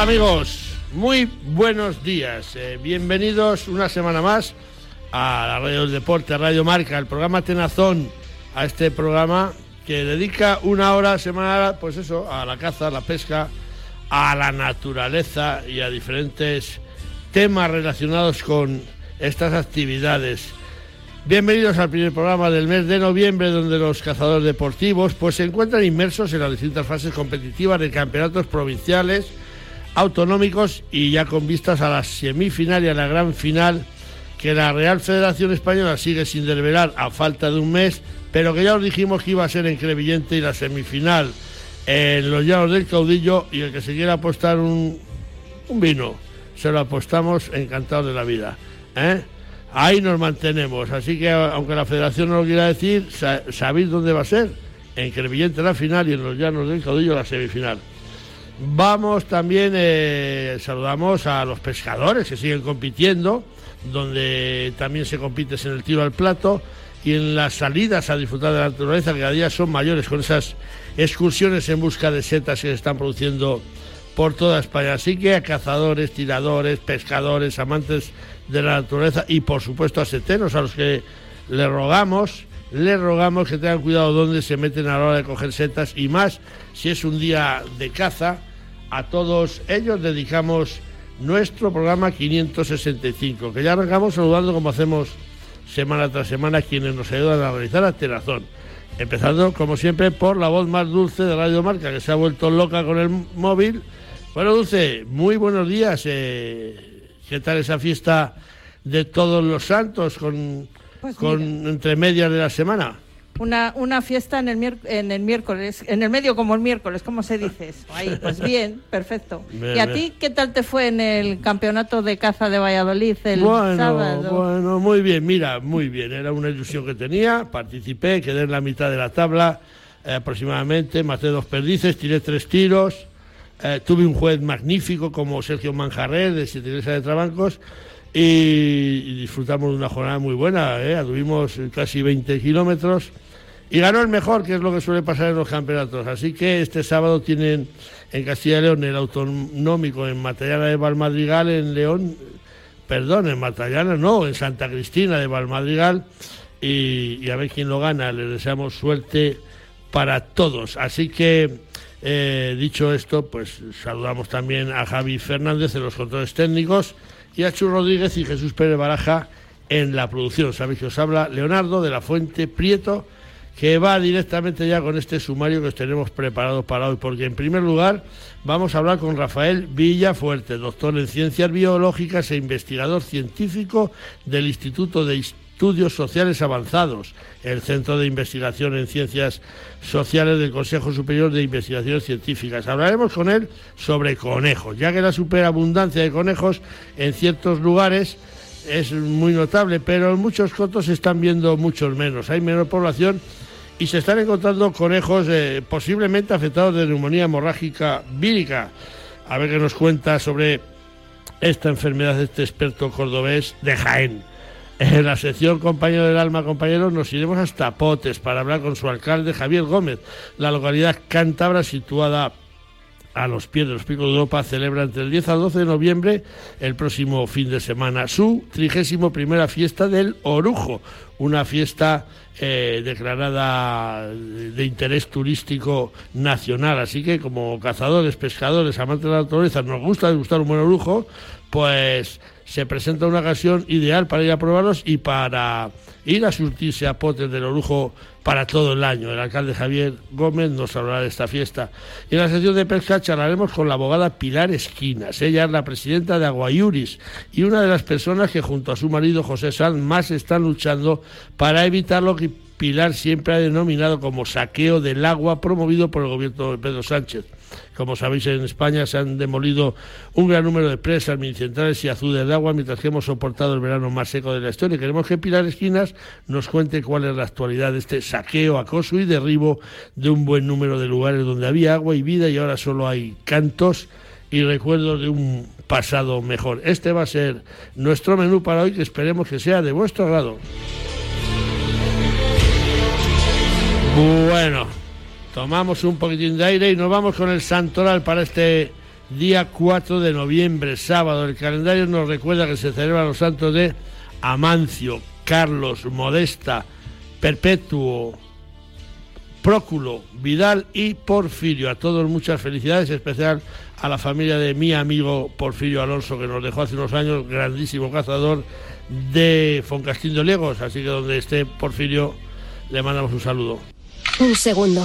Hola amigos, muy buenos días. Eh, bienvenidos una semana más a la Radio del Deporte, Radio Marca, el programa Tenazón, a este programa que dedica una hora semanal, pues eso, a la caza, a la pesca, a la naturaleza y a diferentes temas relacionados con estas actividades. Bienvenidos al primer programa del mes de noviembre donde los cazadores deportivos pues se encuentran inmersos en las distintas fases competitivas de campeonatos provinciales, autonómicos y ya con vistas a la semifinal y a la gran final que la Real Federación Española sigue sin desvelar a falta de un mes, pero que ya os dijimos que iba a ser en Crevillente y la semifinal en los llanos del caudillo y el que se quiera apostar un, un vino, se lo apostamos encantado de la vida. ¿eh? Ahí nos mantenemos, así que aunque la federación no lo quiera decir, sabéis dónde va a ser. En Crevillente la final y en los llanos del caudillo la semifinal. Vamos también, eh, saludamos a los pescadores que siguen compitiendo, donde también se compite en el tiro al plato y en las salidas a disfrutar de la naturaleza, que cada día son mayores con esas excursiones en busca de setas que se están produciendo por toda España. Así que a cazadores, tiradores, pescadores, amantes de la naturaleza y por supuesto a seteros a los que le rogamos, le rogamos que tengan cuidado donde se meten a la hora de coger setas y más si es un día de caza. A todos ellos dedicamos nuestro programa 565, que ya arrancamos saludando como hacemos semana tras semana a quienes nos ayudan a realizar a Terazón. Empezando, como siempre, por la voz más dulce de Radio Marca, que se ha vuelto loca con el móvil. Bueno, Dulce, muy buenos días. Eh, ¿Qué tal esa fiesta de todos los santos con, pues con entre medias de la semana? Una, una fiesta en el, en el miércoles, en el medio como el miércoles, ¿cómo se dice? Ahí, pues bien, perfecto. ¿Y a ti qué tal te fue en el campeonato de caza de Valladolid el sábado? Bueno, muy bien, mira, muy bien. Era una ilusión que tenía, participé, quedé en la mitad de la tabla eh, aproximadamente, maté dos perdices, tiré tres tiros eh, tuve un juez magnífico como Sergio Manjarrer de Siete de Trabancos y, disfrutamos de una jornada muy buena. ¿eh? Tuvimos casi 20 kilómetros y ganó el mejor, que es lo que suele pasar en los campeonatos. Así que este sábado tienen en Castilla y León el autonómico en Matallana de Valmadrigal, en León, perdón, en Matallana no, en Santa Cristina de Valmadrigal. Y, a ver quién lo gana. Les deseamos suerte para todos. Así que eh, dicho esto, pues saludamos también a Javi Fernández en los controles técnicos y a Chu Rodríguez y Jesús Pérez Baraja en la producción. Sabéis que os habla Leonardo de la Fuente Prieto, que va directamente ya con este sumario que os tenemos preparado para hoy, porque en primer lugar vamos a hablar con Rafael Villafuerte, doctor en Ciencias Biológicas e investigador científico del Instituto de Estudios Sociales Avanzados, el Centro de Investigación en Ciencias Sociales del Consejo Superior de Investigaciones Científicas. Hablaremos con él sobre conejos, ya que la superabundancia de conejos en ciertos lugares es muy notable, pero en muchos cotos se están viendo muchos menos. Hay menor población y se están encontrando conejos eh, posiblemente afectados de neumonía hemorrágica vírica. A ver qué nos cuenta sobre esta enfermedad este experto cordobés de Jaén. En la sección Compañero del Alma, compañeros, nos iremos hasta Potes para hablar con su alcalde Javier Gómez. La localidad cántabra situada a los pies de los picos de Europa celebra entre el 10 al 12 de noviembre, el próximo fin de semana, su trigésimo primera fiesta del Orujo, una fiesta eh, declarada de interés turístico nacional. Así que como cazadores, pescadores, amantes de la naturaleza, nos gusta degustar un buen orujo, pues se presenta una ocasión ideal para ir a probarlos y para ir a surtirse a potes del orujo para todo el año. El alcalde Javier Gómez nos hablará de esta fiesta. Y en la sección de pesca charlaremos con la abogada Pilar Esquinas. Ella es la presidenta de Aguayuris y una de las personas que junto a su marido José Sanz más están luchando para evitar lo que Pilar siempre ha denominado como saqueo del agua promovido por el gobierno de Pedro Sánchez. Como sabéis, en España se han demolido un gran número de presas, minicentrales y azudes de agua, mientras que hemos soportado el verano más seco de la historia. Queremos que Pilar Esquinas nos cuente cuál es la actualidad de este saqueo, acoso y derribo de un buen número de lugares donde había agua y vida y ahora solo hay cantos y recuerdos de un pasado mejor. Este va a ser nuestro menú para hoy, que esperemos que sea de vuestro agrado. Bueno, tomamos un poquitín de aire y nos vamos con el santoral para este día 4 de noviembre, sábado. El calendario nos recuerda que se celebran los santos de Amancio, Carlos, Modesta, Perpetuo, Próculo, Vidal y Porfirio. A todos muchas felicidades, especial a la familia de mi amigo Porfirio Alonso, que nos dejó hace unos años, grandísimo cazador de Foncastín de Legos. Así que donde esté Porfirio, le mandamos un saludo. Un segundo.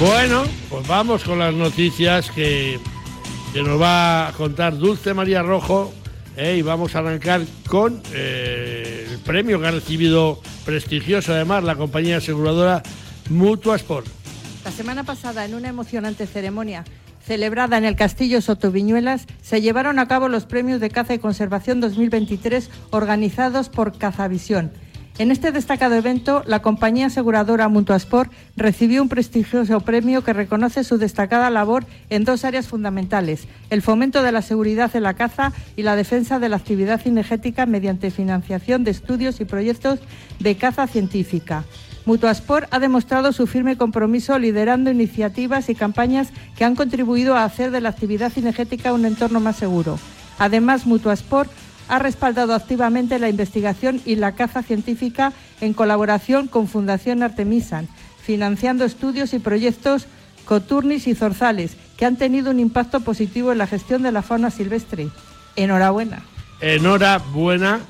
Bueno, pues vamos con las noticias que, que nos va a contar Dulce María Rojo eh, y vamos a arrancar con eh, el premio que ha recibido prestigioso además la compañía aseguradora Mutua Sport. La semana pasada, en una emocionante ceremonia celebrada en el Castillo Sotoviñuelas, se llevaron a cabo los premios de caza y conservación 2023 organizados por Cazavisión en este destacado evento, la compañía aseguradora Mutuasport recibió un prestigioso premio que reconoce su destacada labor en dos áreas fundamentales, el fomento de la seguridad en la caza y la defensa de la actividad cinegética mediante financiación de estudios y proyectos de caza científica. Mutuasport ha demostrado su firme compromiso liderando iniciativas y campañas que han contribuido a hacer de la actividad cinegética un entorno más seguro. Además, Mutuasport ha respaldado activamente la investigación y la caza científica en colaboración con Fundación Artemisan, financiando estudios y proyectos coturnis y zorzales que han tenido un impacto positivo en la gestión de la fauna silvestre. Enhorabuena. Enhorabuena.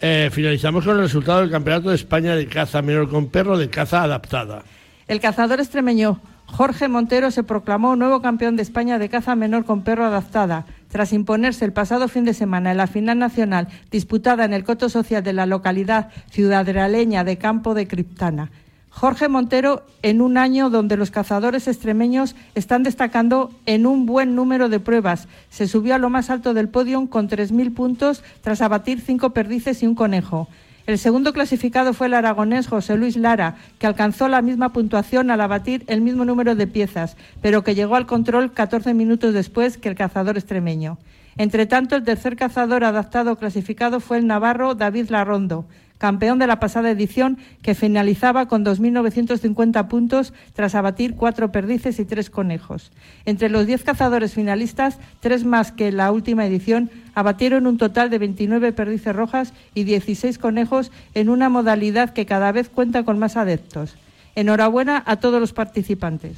Eh, finalizamos con el resultado del Campeonato de España de caza menor con perro de caza adaptada. El cazador extremeño Jorge Montero se proclamó nuevo campeón de España de caza menor con perro adaptada, tras imponerse el pasado fin de semana en la final nacional disputada en el coto social de la localidad ciudadrealeña de Campo de Criptana. Jorge Montero, en un año donde los cazadores extremeños están destacando en un buen número de pruebas, se subió a lo más alto del podio con 3.000 puntos tras abatir cinco perdices y un conejo. El segundo clasificado fue el aragonés José Luis Lara, que alcanzó la misma puntuación al abatir el mismo número de piezas, pero que llegó al control 14 minutos después que el cazador extremeño. Entre tanto, el tercer cazador adaptado clasificado fue el navarro David Larrondo, campeón de la pasada edición, que finalizaba con 2.950 puntos tras abatir cuatro perdices y tres conejos. Entre los diez cazadores finalistas, tres más que la última edición, abatieron un total de 29 perdices rojas y 16 conejos en una modalidad que cada vez cuenta con más adeptos. Enhorabuena a todos los participantes.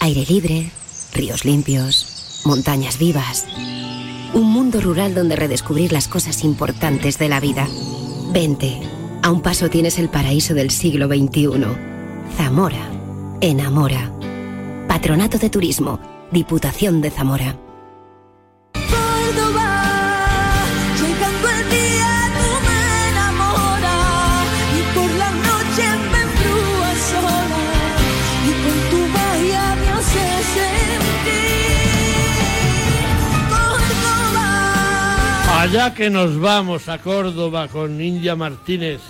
Aire libre, ríos limpios, montañas vivas. Un mundo rural donde redescubrir las cosas importantes de la vida. Vente, a un paso tienes el paraíso del siglo XXI. Zamora, enamora. Patronato de Turismo, Diputación de Zamora. Allá que nos vamos a Córdoba con India Martínez.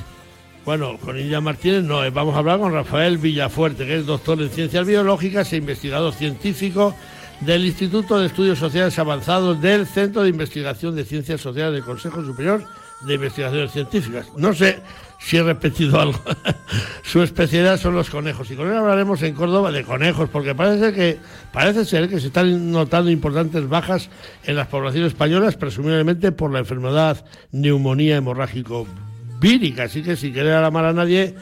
Bueno, con India Martínez no, eh, vamos a hablar con Rafael Villafuerte, que es doctor en ciencias biológicas e investigador científico del Instituto de Estudios Sociales Avanzados del Centro de Investigación de Ciencias Sociales del Consejo Superior de Investigaciones Científicas. No sé si he repetido algo. Su especialidad son los conejos. Y con él hablaremos en Córdoba de conejos, porque parece que parece ser que se están notando importantes bajas en las poblaciones españolas, presumiblemente por la enfermedad neumonía hemorrágico vírica. Así que si quiere alarmar a nadie,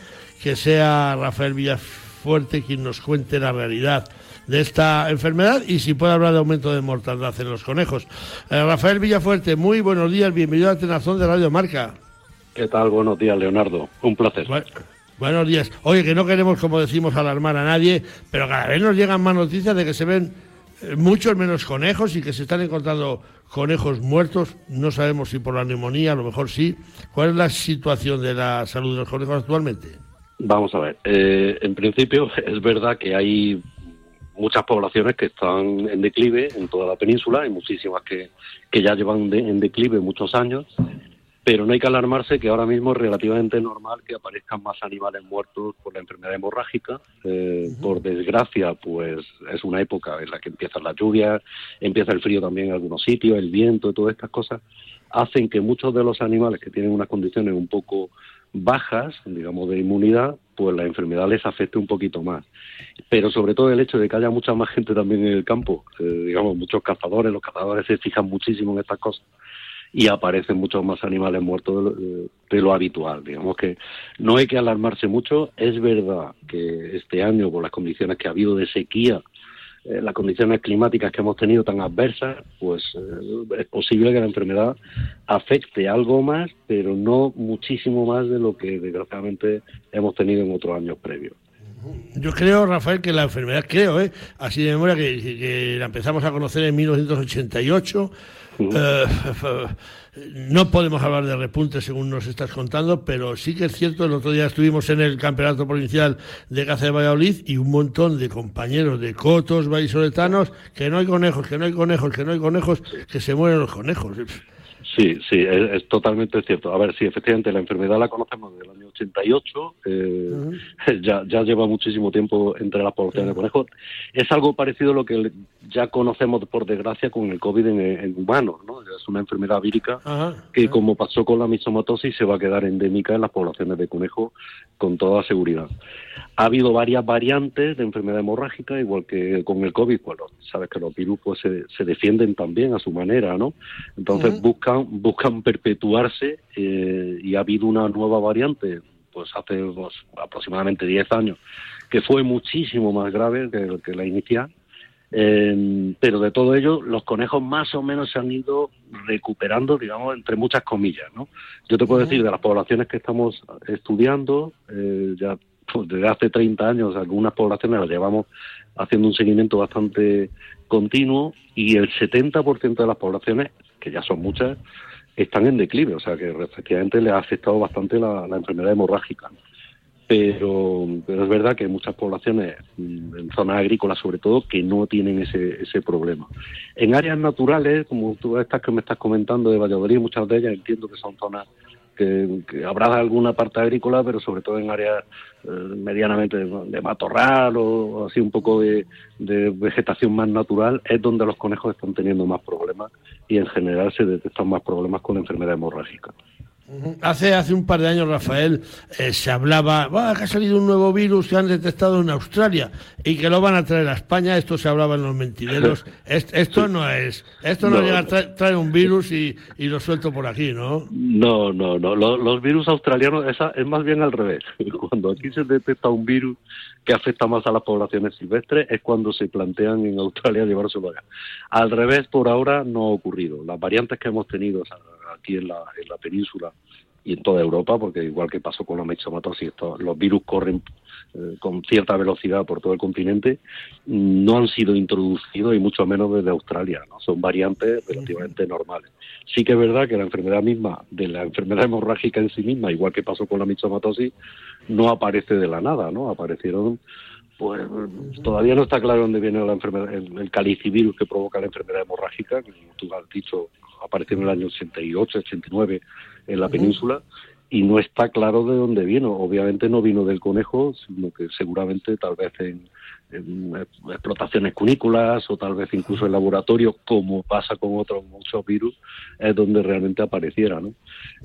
que sea Rafael Villafuerte quien nos cuente la realidad de esta enfermedad y si puede hablar de aumento de mortalidad en los conejos. Eh, Rafael Villafuerte, muy buenos días, bienvenido a Tenazón de Radio Marca. ¿Qué tal? Buenos días, Leonardo. Un placer. buenos días. Oye, que no queremos, como decimos, alarmar a nadie, pero cada vez nos llegan más noticias de que se ven eh, muchos menos conejos y que se están encontrando conejos muertos. No sabemos si por la neumonía, a lo mejor sí. ¿Cuál es la situación de la salud de los conejos actualmente? Vamos a ver. Eh, en principio, es verdad que hay muchas poblaciones que están en declive en toda la península, hay muchísimas que, que ya llevan en declive muchos años, pero no hay que alarmarse que ahora mismo es relativamente normal que aparezcan más animales muertos por la enfermedad hemorrágica. Eh, por desgracia, pues es una época en la que empiezan las lluvias, empieza el frío también en algunos sitios, el viento y todas estas cosas hacen que muchos de los animales que tienen unas condiciones un poco bajas, digamos, de inmunidad, pues la enfermedad les afecte un poquito más. Pero sobre todo el hecho de que haya mucha más gente también en el campo, eh, digamos, muchos cazadores, los cazadores se fijan muchísimo en estas cosas y aparecen muchos más animales muertos de lo, habitual. Digamos que no hay que alarmarse mucho. Es verdad que este año, por las condiciones que ha habido de sequía, eh, las condiciones climáticas que hemos tenido tan adversas, pues eh, es posible que la enfermedad afecte algo más, pero no muchísimo más de lo que desgraciadamente hemos tenido en otros años previos. Yo creo, Rafael, que la enfermedad, creo, ¿eh? así de memoria, que, la empezamos a conocer en 1988. Eh, no podemos hablar de repunte según nos estás contando, pero sí que es cierto, el otro día estuvimos en el Campeonato Provincial de Caza de Valladolid y un montón de compañeros de cotos vallisoletanos que no hay conejos, que no hay conejos, que no hay conejos, que se mueren los conejos. Sí, sí, es, totalmente cierto. A ver, sí, efectivamente, la enfermedad la conocemos desde el año 88, eh, ya, ya lleva muchísimo tiempo entre las poblaciones de conejos. Es algo parecido a lo que ya conocemos, por desgracia, con el COVID en, humanos, ¿no? Es una enfermedad vírica que, como pasó con la misomatosis, se va a quedar endémica en las poblaciones de conejos con toda seguridad. Ha habido varias variantes de enfermedad hemorrágica, igual que con el COVID, pues sabes que los virus pues se, se defienden también a su manera, ¿no? Entonces buscan, buscan perpetuarse eh, y ha habido una nueva variante, pues hace pues, aproximadamente 10 años, que fue muchísimo más grave que, que la inicial. Eh, pero de todo ello, los conejos más o menos se han ido recuperando, digamos, entre muchas comillas, ¿no? Yo te puedo decir, de las poblaciones que estamos estudiando, eh, ya pues, desde hace 30 años algunas poblaciones las llevamos haciendo un seguimiento bastante continuo y el 70% de las poblaciones, que ya son muchas, están en declive, o sea que efectivamente le ha afectado bastante la, enfermedad hemorrágica. Pero, pero, es verdad que hay muchas poblaciones, mm, en zonas agrícolas sobre todo, que no tienen ese, ese problema. En áreas naturales, como tú estas que me estás comentando de Valladolid, muchas de ellas entiendo que son zonas que, habrá alguna parte agrícola, pero sobre todo en áreas eh, medianamente de, matorral o así un poco de, vegetación más natural, es donde los conejos están teniendo más problemas y en general se detectan más problemas con la enfermedad hemorrágica. Hace, hace un par de años, Rafael, eh, se hablaba que ha salido un nuevo virus que han detectado en Australia y que lo van a traer a España. Esto se hablaba en los mentideros. esto no es. Esto no, llega a traer, un virus y, lo suelto por aquí, ¿no? No, no, no. Los, virus australianos esa, es más bien al revés. Cuando aquí se detecta un virus que afecta más a las poblaciones silvestres es cuando se plantean en Australia llevárselo allá. Al revés, por ahora no ha ocurrido. Las variantes que hemos tenido aquí en la, en la península y en toda Europa, porque igual que pasó con la myxomatosis, los virus corren eh, con cierta velocidad por todo el continente, no han sido introducidos y mucho menos desde Australia, ¿no? Son variantes relativamente normales. Sí que es verdad que la enfermedad misma, de la enfermedad hemorrágica en sí misma, igual que pasó con la myxomatosis, no aparece de la nada, ¿no? Aparecieron pues todavía no está claro dónde viene la enfermedad, el, el calicivirus que provoca la enfermedad hemorrágica, como tú has dicho, apareció en el año 88, 89 en la península y no está claro de dónde vino. Obviamente no vino del conejo, sino que seguramente tal vez en, explotaciones cunícolas o tal vez incluso en laboratorio, como pasa con otros muchos virus, es donde realmente apareciera. ¿no?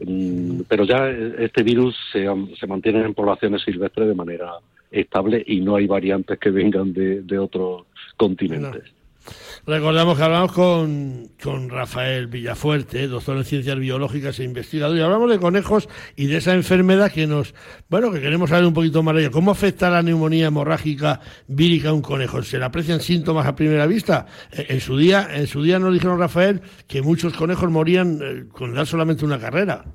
Mm, pero ya este virus se, se mantiene en poblaciones silvestres de manera estable y no hay variantes que vengan de, de otros continentes. Recordamos que hablamos con, con Rafael Villafuerte, doctor en ciencias biológicas e investigador, y hablamos de conejos y de esa enfermedad que nos, bueno, que queremos saber un poquito más de ella. ¿Cómo afecta la neumonía hemorrágica vírica a un conejo? ¿Se le aprecian síntomas a primera vista? Eh, en su día, en su día nos dijeron Rafael que muchos conejos morían eh, con dar solamente una carrera.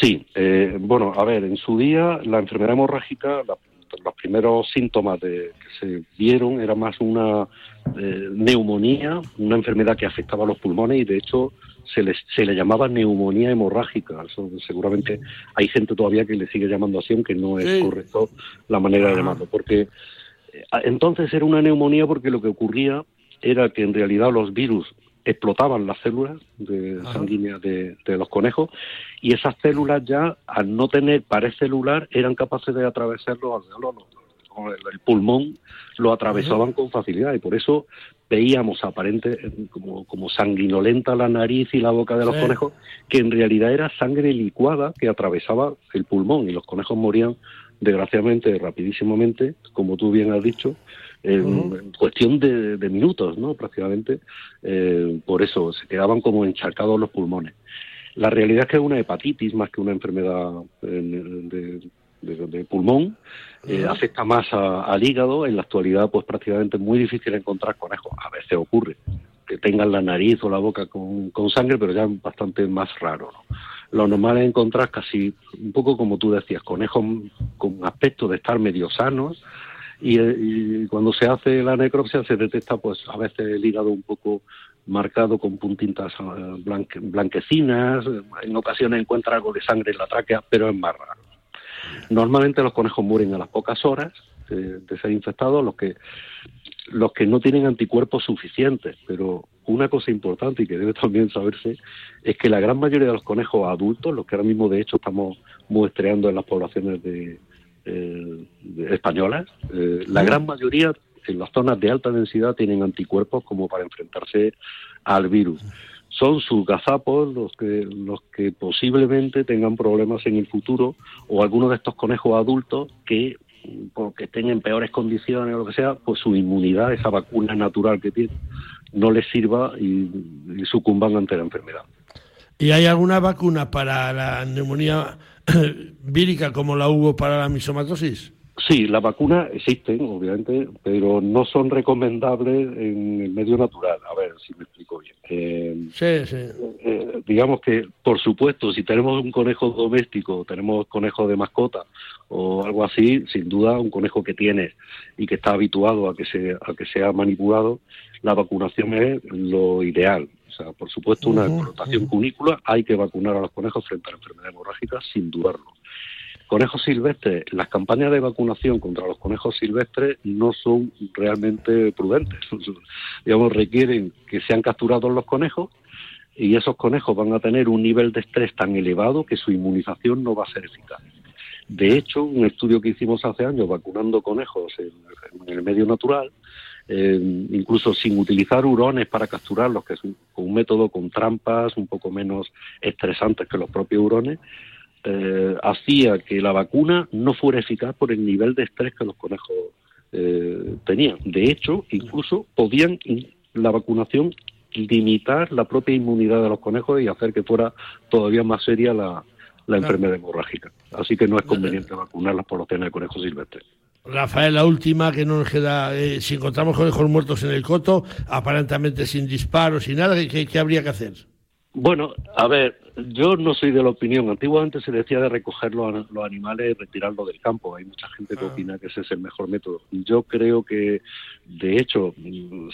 Sí, eh, bueno, a ver, en su día la enfermedad hemorrágica, los primeros síntomas de, que se vieron era más una eh, neumonía, una enfermedad que afectaba a los pulmones y de hecho se le, se le llamaba neumonía hemorrágica. seguramente hay gente todavía que le sigue llamando así, aunque no es correcto la manera de llamarlo, porque Entonces era una neumonía porque lo que ocurría era que en realidad los virus explotaban las células de sanguíneas de, los conejos y esas células ya, al no tener pared celular, eran capaces de atravesar los alveolos. El, pulmón lo atravesaban con facilidad y por eso veíamos aparente como, como sanguinolenta la nariz y la boca de los conejos, que en realidad era sangre licuada que atravesaba el pulmón y los conejos morían desgraciadamente rapidísimamente, como tú bien has dicho, en, cuestión de, minutos, ¿no? Prácticamente, eh, por eso se quedaban como encharcados los pulmones. La realidad es que es una hepatitis más que una enfermedad de, pulmón, eh, afecta más al hígado. En la actualidad, pues prácticamente es muy difícil encontrar conejos. A veces ocurre que tengan la nariz o la boca con, sangre, pero ya es bastante más raro. Lo normal es encontrar casi, un poco como tú decías, conejos con aspecto de estar medio sanos, y, cuando se hace la necropsia se detecta pues a veces el hígado un poco marcado con puntitas eh, blanquecinas, en ocasiones encuentra algo de sangre en la tráquea, pero es más raro. Normalmente los conejos mueren a las pocas horas de, ser infectados, los que los que no tienen anticuerpos suficientes, pero una cosa importante y que debe también saberse es que la gran mayoría de los conejos adultos, los que ahora mismo de hecho estamos muestreando en las poblaciones de, eh, españolas, eh, la gran mayoría en las zonas de alta densidad tienen anticuerpos como para enfrentarse al virus. Son sus gazapos los que, los que posiblemente tengan problemas en el futuro o algunos de estos conejos adultos que porque estén en peores condiciones o lo que sea, pues su inmunidad, esa vacuna natural que tienen, no les sirva y sucumban ante la enfermedad. ¿Y hay alguna vacuna para la neumonía vírica como la hubo para la misomatosis? Sí, las vacunas existen, obviamente, pero no son recomendables en el medio natural. A ver si me explico bien. Eh, sí, sí. Eh, digamos que, por supuesto, si tenemos un conejo doméstico, tenemos conejo de mascota o algo así, sin duda, un conejo que tiene y que está habituado a que, se, a que sea manipulado, la vacunación es lo ideal. Sea, por supuesto, una explotación cunícula, hay que vacunar a los conejos frente a la enfermedad hemorrágica, sin dudarlo. Conejos silvestres, las campañas de vacunación contra los conejos silvestres no son realmente prudentes. Digamos, requieren que sean capturados los conejos y esos conejos van a tener un nivel de estrés tan elevado que su inmunización no va a ser eficaz. De hecho, un estudio que hicimos hace años vacunando conejos en, el medio natural, eh, incluso sin utilizar hurones para capturarlos, que es un, un método con trampas un poco menos estresantes que los propios hurones, eh, hacía que la vacuna no fuera eficaz por el nivel de estrés que los conejos eh, tenían. De hecho, incluso podían la vacunación limitar la propia inmunidad de los conejos y hacer que fuera todavía más seria la, enfermedad hemorrágica. Así que no es conveniente vacunar las poblaciones de conejos silvestres. Rafael, la última que no nos queda, eh, si encontramos conejos muertos en el coto, aparentemente sin disparos, sin nada, qué habría que hacer? Bueno, a ver, yo no soy de la opinión. Antiguamente se decía de recoger los, animales y retirarlos del campo. Hay mucha gente que ah. opina que ese es el mejor método. Yo creo que, de hecho,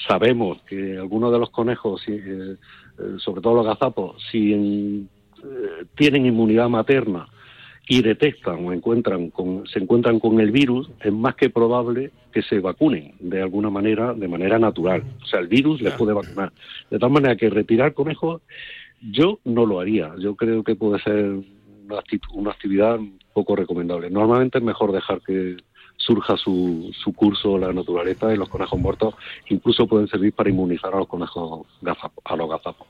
sabemos que algunos de los conejos, eh, eh, sobre todo los gazapos, si eh, tienen inmunidad materna y detectan o encuentran con, se encuentran con el virus, es más que probable que se vacunen de alguna manera, de manera natural. O sea, el virus les puede vacunar. De tal manera que retirar conejos yo no lo haría. Yo creo que puede ser una, actividad poco recomendable. Normalmente es mejor dejar que surja su, su curso la naturaleza y los conejos muertos incluso pueden servir para inmunizar a los conejos a los gazapos.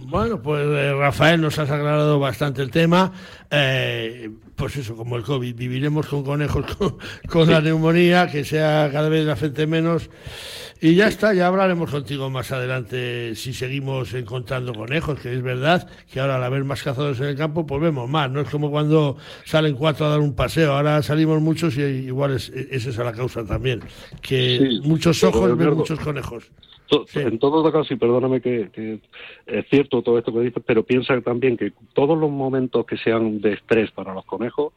Bueno, pues eh, Rafael nos has aclarado bastante el tema. Eh, pues eso, como el COVID, viviremos con conejos con, la neumonía, que sea cada vez la gente menos. Y ya está, ya hablaremos contigo más adelante si seguimos encontrando conejos, que es verdad que ahora al haber más cazadores en el campo, pues vemos más. No es como cuando salen cuatro a dar un paseo, ahora salimos muchos y igual es, es esa la causa también, que muchos ojos ven muchos conejos. En todo caso, y perdóname que, es cierto todo esto que dices, pero piensa también que todos los momentos que sean de estrés para los conejos,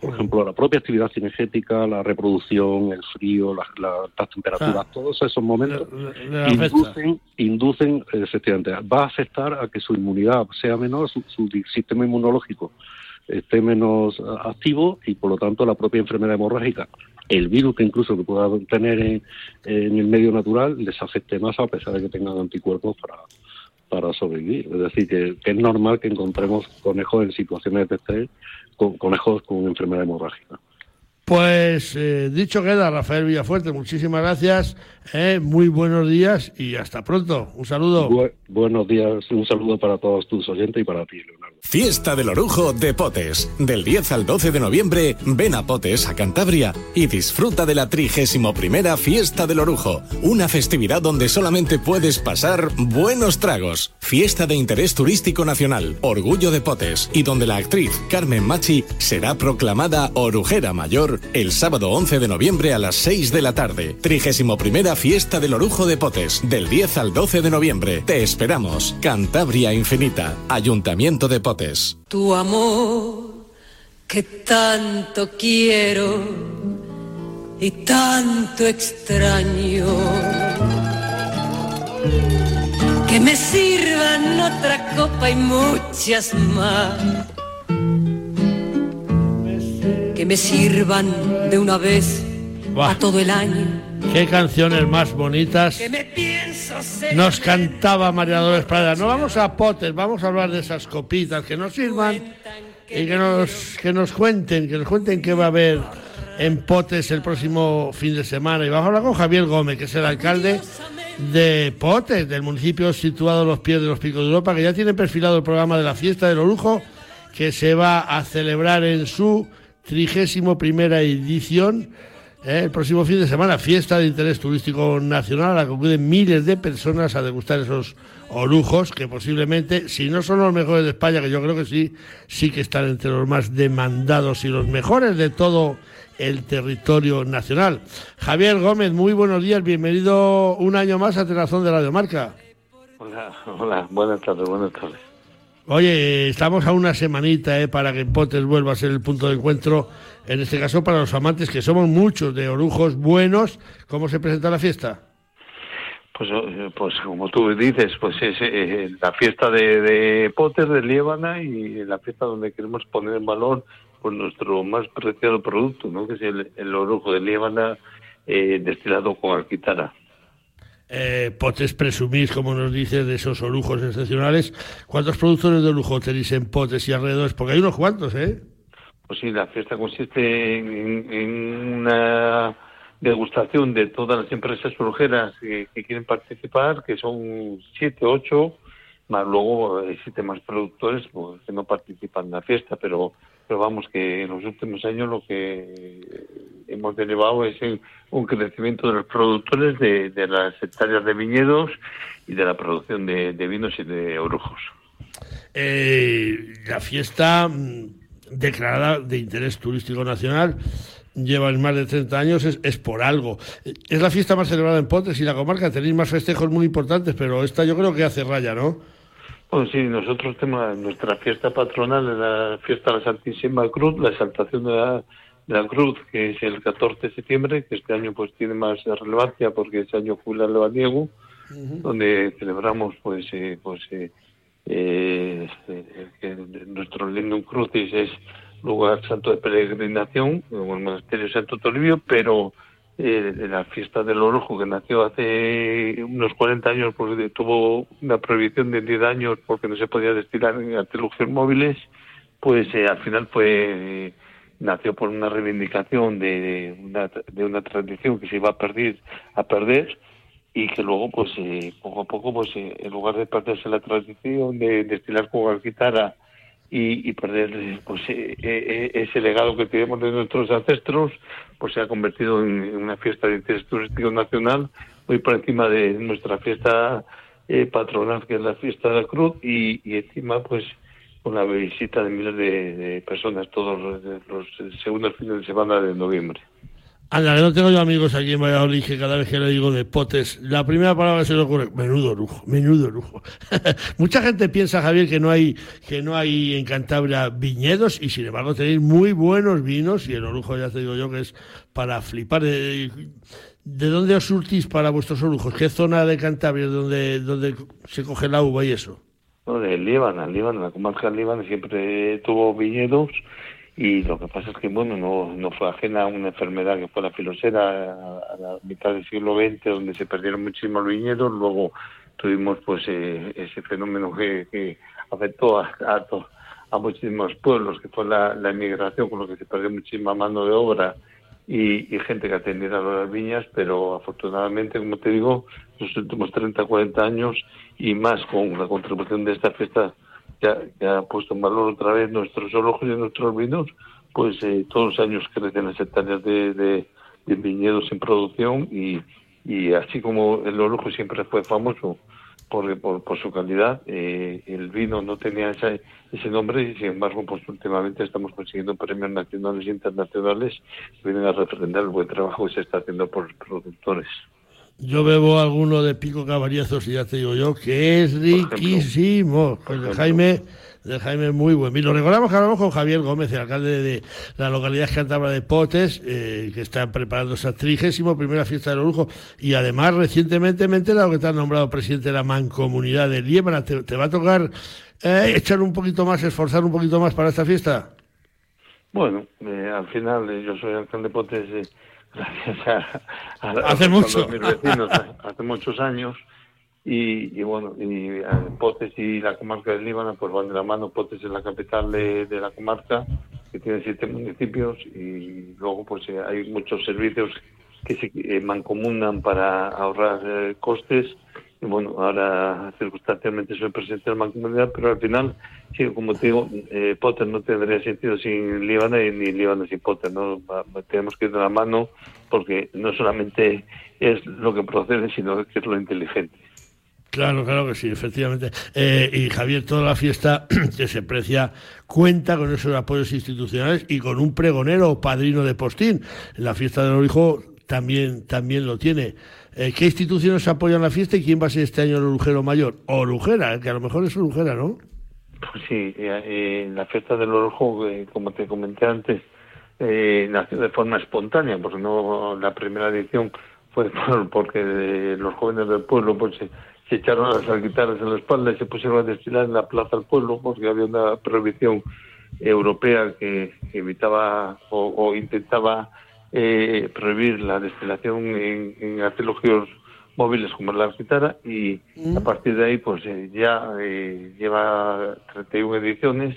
por ejemplo, la propia actividad cinegética, la reproducción, el frío, las, temperaturas, todos esos momentos inducen, inducen, efectivamente, va a afectar a que su inmunidad sea menor, su, su sistema inmunológico esté menos activo y por lo tanto la propia enfermedad hemorrágica el virus que incluso que pueda tener en, el medio natural les afecte más a pesar de que tengan anticuerpos para, para sobrevivir. Es decir, que, es normal que encontremos conejos en situaciones de estrés, con, conejos con enfermedad hemorrágica. Pues eh, dicho queda, Rafael Villafuerte, muchísimas gracias, eh, muy buenos días y hasta pronto. Un saludo. buenos días, un saludo para todos tus oyentes y para ti, Leonardo. Fiesta del Orujo de Potes. Del 10 al 12 de noviembre, ven a Potes, a Cantabria, y disfruta de la 31 Fiesta del Orujo. Una festividad donde solamente puedes pasar buenos tragos. Fiesta de interés turístico nacional, Orgullo de Potes, y donde la actriz Carmen Machi será proclamada Orujera Mayor el sábado 11 de noviembre a las 6 de la tarde. 31 Fiesta del Orujo de Potes, del 10 al 12 de noviembre. Te esperamos. Cantabria Infinita, Ayuntamiento de Potes. Tu amor que tanto quiero y tanto extraño. Que me sirvan otra copa y muchas más. Que me sirvan de una vez a todo el año Qué canciones más bonitas nos cantaba María Dolores Prada. No vamos a potes, vamos a hablar de esas copitas que nos sirvan y que nos, que nos cuenten, que nos cuenten qué va a haber en Potes el próximo fin de semana. Y vamos a hablar con Javier Gómez, que es el alcalde de Potes, del municipio situado a los pies de los Picos de Europa, que ya tiene perfilado el programa de la fiesta del Orujo, que se va a celebrar en su trigésimo primera edición ¿eh? el próximo fin de semana, fiesta de interés turístico nacional, a la que acuden miles de personas a degustar esos orujos que posiblemente, si no son los mejores de España, que yo creo que sí, sí que están entre los más demandados y los mejores de todo el territorio nacional. Javier Gómez, muy buenos días, bienvenido un año más a Tenazón de Radio Marca. Hola, hola, buenas tardes, buenas tardes. Oye, estamos a una semanita eh, para que Potes vuelva a ser el punto de encuentro, en este caso para los amantes, que somos muchos de orujos buenos. ¿Cómo se presenta la fiesta? Pues, eh, pues como tú dices, pues es eh, la fiesta de, de Potter, de Líbana, y la fiesta donde queremos poner en valor pues, nuestro más preciado producto, ¿no? que es el, orujo de Líbana destilado con alquitara eh, potes presumís, como nos dice, de esos lujos excepcionales. ¿Cuántos productores de lujo tenéis en potes y alrededores? Porque hay unos cuantos, ¿eh? Pues sí, la fiesta consiste en, una degustación de todas las empresas brujeras que, quieren participar, que son siete, ocho, más luego existen más productores pues, que no participan en la fiesta, pero, pero vamos que en los últimos años lo que hemos derivado es un crecimiento de los productores de, las hectáreas de viñedos y de la producción de, vinos y de orujos. Eh, la fiesta mm, declarada de interés turístico nacional lleva más de 30 años, es, por algo. Es la fiesta más celebrada en Potes y la comarca, tenéis más festejos muy importantes, pero esta yo creo que hace raya, ¿no? Pues sí, nosotros tenemos nuestra fiesta patronal, la fiesta de la Santísima Cruz, la exaltación de la de la Cruz, que es el 14 de septiembre, que este año pues tiene más relevancia porque este año fue el Diego, donde celebramos pues eh, pues eh, eh, que nuestro Lindum Crucis es lugar santo de peregrinación, como el monasterio Santo Toribio, pero la fiesta del Orujo, que nació hace unos 40 años, porque tuvo una prohibición de 10 años porque no se podía destilar en artilugios móviles, pues al final fue nació por una reivindicación de, una, de una tradición que se iba a perder, a perder y que luego pues eh, poco a poco pues eh, en lugar de perderse la tradición de destilar con la guitarra y, perder pues eh, ese legado que tenemos de nuestros ancestros pues se ha convertido en, una fiesta de interés turístico nacional muy por encima de nuestra fiesta patronal que es la fiesta de la cruz y, y encima pues una visita de miles de, personas todos los, segundos fines de semana de noviembre. Anda, que no tengo yo amigos aquí en Valladolid que cada vez que le digo de potes, la primera palabra que se le ocurre, menudo lujo, menudo lujo. Mucha gente piensa, Javier, que no hay que no hay en Cantabria viñedos y sin embargo tenéis muy buenos vinos y el orujo ya te digo yo que es para flipar. ¿De, de dónde os surtís para vuestros orujos? ¿Qué zona de Cantabria es donde, donde se coge la uva y eso? de Líbano, Líbano, la comarca del Líbano siempre tuvo viñedos y lo que pasa es que bueno no, no fue ajena a una enfermedad que fue la filosera a, la mitad del siglo XX donde se perdieron muchísimos viñedos luego tuvimos pues eh, ese fenómeno que, que afectó a, a, a, muchísimos pueblos que fue la, la inmigración con lo que se perdió muchísima mano de obra y, y gente que atendiera las viñas pero afortunadamente como te digo los últimos 30 40 años y más con la contribución de esta fiesta que ha, puesto en valor otra vez nuestros ojos y nuestros vinos, pues eh, todos los años crecen las hectáreas de, viñedos en producción y, y así como el orojo siempre fue famoso por, su calidad, eh, el vino no tenía ese nombre y sin embargo pues últimamente estamos consiguiendo premios nacionales e internacionales que vienen a refrendar el buen trabajo que se está haciendo por los productores. Yo bebo alguno de pico caballazos y ya te digo yo que es riquísimo. Pues de Jaime, de Jaime muy buen vino. Recordamos que hablamos con Javier Gómez, el alcalde de la localidad cantabra de Potes, eh, que está preparando esa trigésimo primera fiesta del lujo y además recientemente me he enterado que te han nombrado presidente de la mancomunidad de Liebra. ¿Te, va a tocar eh, echar un poquito más, esforzar un poquito más para esta fiesta? Bueno, eh, al final yo soy alcalde de Potes gracias a, hace mucho. mis vecinos hace muchos años y, bueno y eh, Potes y la comarca del Líbano pues van de la mano Potes es la capital de, la comarca que tiene siete municipios y luego pues eh, hay muchos servicios que se eh, mancomunan para ahorrar costes y bueno, ahora circunstancialmente soy presidente de la mancomunidad, pero al final, como te digo, eh, Potter no tendría sentido sin Líbano y ni Líbano sin Potter, ¿no? tenemos que ir de la mano porque no solamente es lo que procede, sino que es lo inteligente. Claro, claro que sí, efectivamente. Eh, y Javier, toda la fiesta que se precia cuenta con esos apoyos institucionales y con un pregonero o padrino de postín. La fiesta del Orijo también, también lo tiene. Eh, ¿Qué instituciones apoyan la fiesta y quién va a ser este año el orujero mayor? O orujera, que a lo mejor es orujera, ¿no? Pues sí, eh, la fiesta del orujo, eh, como te comenté antes, eh, nació de forma espontánea, porque no la primera edición fue porque los jóvenes del pueblo pues se, echaron las guitarras en la espalda y se pusieron a destilar en la plaza del pueblo, porque había una prohibición europea que evitaba o intentaba eh, prohibir la destilación en, en artilugios móviles como la guitarra y mm. a partir de ahí pues eh, ya eh, lleva 31 ediciones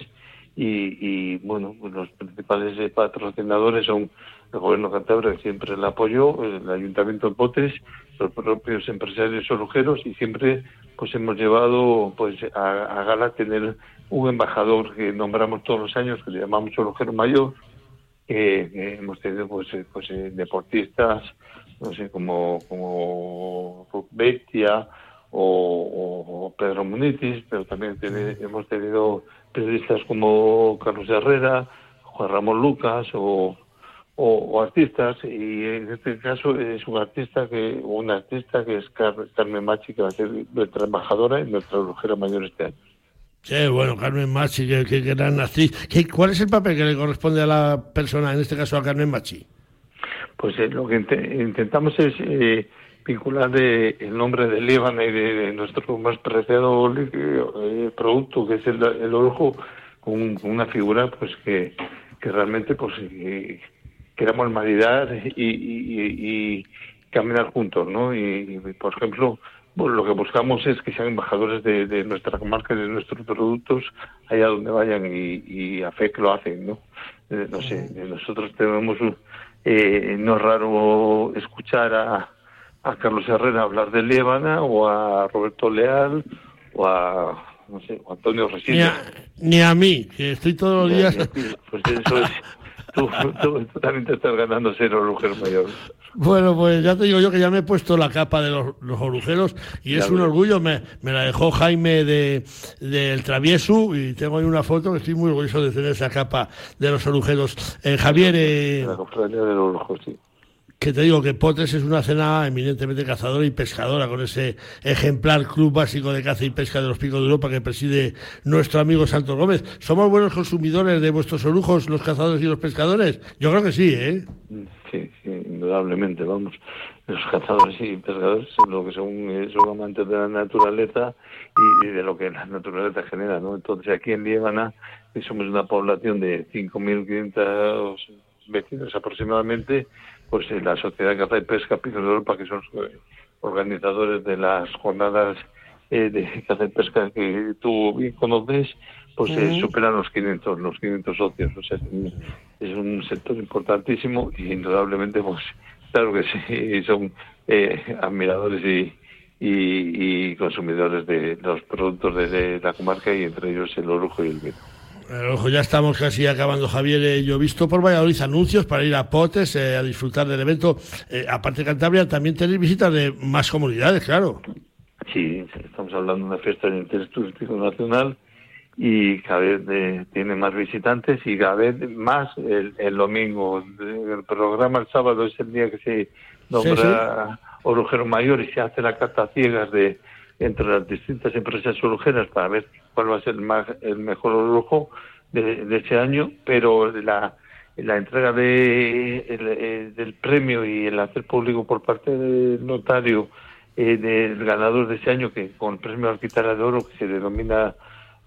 y, y bueno pues los principales eh, patrocinadores son el gobierno cantabria que siempre el apoyó el ayuntamiento de Potes los propios empresarios orujeros y siempre pues hemos llevado pues a, a gala tener un embajador que nombramos todos los años que le llamamos orujero mayor que, hemos tenido pues, eh, pues eh, deportistas, no sé, como, como Bestia o, Pedro Munitis, pero también hemos tenido periodistas como Carlos Herrera, Juan Ramón Lucas o, o, artistas y en este caso es un artista que una artista que es Carmen Machi que va a ser nuestra embajadora y nuestra brujera mayor este año. Sí, bueno, Carmen Machi, que, gran actriz. ¿Qué, ¿Cuál es el papel que le corresponde a la persona, en este caso a Carmen Machi? Pues eh, lo que intentamos es eh, vincular eh, el nombre de Líbano y de, nuestro más preciado producto, que es el, el con, una figura pues que, realmente pues queramos maridar y, y, y, caminar juntos, ¿no? y por ejemplo, bueno, lo que buscamos es que sean embajadores de, nuestra comarca y de nuestros productos allá donde vayan y, a fe que lo hacen, ¿no? Eh, no sé, nosotros tenemos, eh, no es raro escuchar a, a Carlos Herrera hablar de Líbana o a Roberto Leal o a, no sé, Antonio Resines. Ni a, mí, que estoy todos los días... Pues eso es... Tú, también te estás ganando ser orujer mayor. Bueno, pues ya te digo yo que ya me he puesto la capa de los, los orujeros y es un orgullo. Me, me, la dejó Jaime de del Travieso y tengo ahí una foto que estoy muy orgulloso de tener esa capa de los orujeros. Eh, Javier. Eh, la del orujo, sí que te digo que Potes es una cena eminentemente cazadora y pescadora, con ese ejemplar club básico de caza y pesca de los picos de Europa que preside nuestro amigo Santos Gómez. ¿Somos buenos consumidores de vuestros orujos, los cazadores y los pescadores? Yo creo que sí, ¿eh? Sí, sí indudablemente, vamos. Los cazadores y pescadores son lo que son, eh, son amantes de la naturaleza y, de lo que la naturaleza genera, ¿no? Entonces aquí en que somos una población de 5.500 vecinos aproximadamente, pues la Sociedad de Caza y Pesca Piso de Europa, que son los organizadores de las jornadas de caza y pesca que tú conoces, pues se superan los 500, los 500 socios. O sea, es un, sector importantísimo y indudablemente, pues claro que sí, son eh, admiradores y, y, consumidores de los productos de, la comarca y entre ellos el orujo y el vino. Ojo, ya estamos casi acabando, Javier. Eh, yo he visto por Valladolid anuncios para ir a Potes eh, a disfrutar del evento. aparte de Cantabria, también tenéis visitas de más comunidades, claro. Sí, estamos hablando de una fiesta de interés turístico nacional y cada vez tiene más visitantes y cada vez más el, domingo. El programa el sábado es el día que se nombra orujero mayor y se hace la carta ciegas de entre las distintas empresas orujeras para ver cuál va a ser el, más, el mejor orujo de, de ese año, pero la, la entrega de, el, del premio y el hacer público por parte del notario eh, del ganador de ese año, que con el premio Arquitara de Oro, que se denomina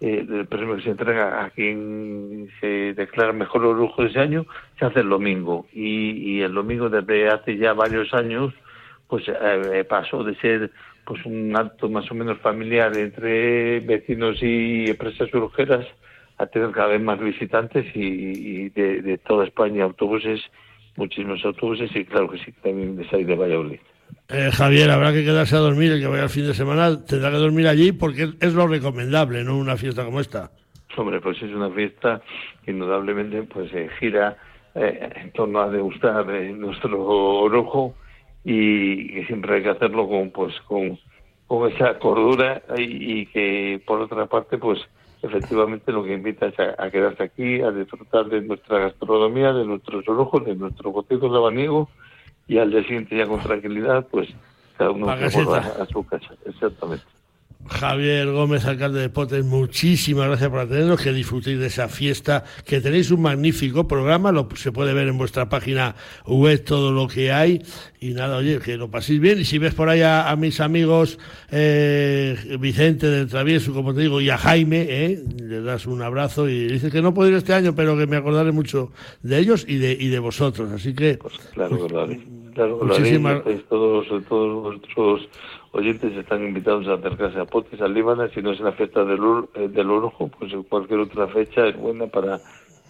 eh, el premio que se entrega a quien se declara mejor orujo de ese año, se hace el domingo. Y, el domingo desde hace ya varios años, pues eh, pasó de ser pues un acto más o menos familiar entre vecinos y empresas orujeras a tener cada vez más visitantes y, de, de, toda España autobuses, muchísimos autobuses y claro que sí, también de salir de Valladolid. Eh, Javier, habrá que quedarse a dormir, el que vaya al fin de semana tendrá que dormir allí porque es lo recomendable, no una fiesta como esta. Hombre, pues es una fiesta que indudablemente pues gira eh, en torno a degustar eh, nuestro orujo y que siempre hay que hacerlo con pues con, con esa cordura y, que por otra parte pues efectivamente lo que invita es a, quedarse aquí, a disfrutar de nuestra gastronomía, de nuestros orujos, de nuestro botico de abaniego y al día siguiente ya con tranquilidad, pues cada uno se vuelva a su casa. Exactamente. Javier Gómez, alcalde de Potes, muchísimas gracias por atendernos, que disfrutéis de esa fiesta, que tenéis un magnífico programa, lo, se puede ver en vuestra página web todo lo que hay, y nada, oye, que lo paséis bien, y si ves por ahí a, mis amigos eh, Vicente del Travieso, como te digo, y a Jaime, eh, le das un abrazo y dices que no puedo ir este año, pero que me acordaré mucho de ellos y de, y de vosotros, así que... Pues claro lo haré, claro lo haré, todos, todos vuestros oyentes están invitados a acercarse a Potes, al Líbano, si no es la fiesta del, eh, del pues cualquier otra fecha es buena para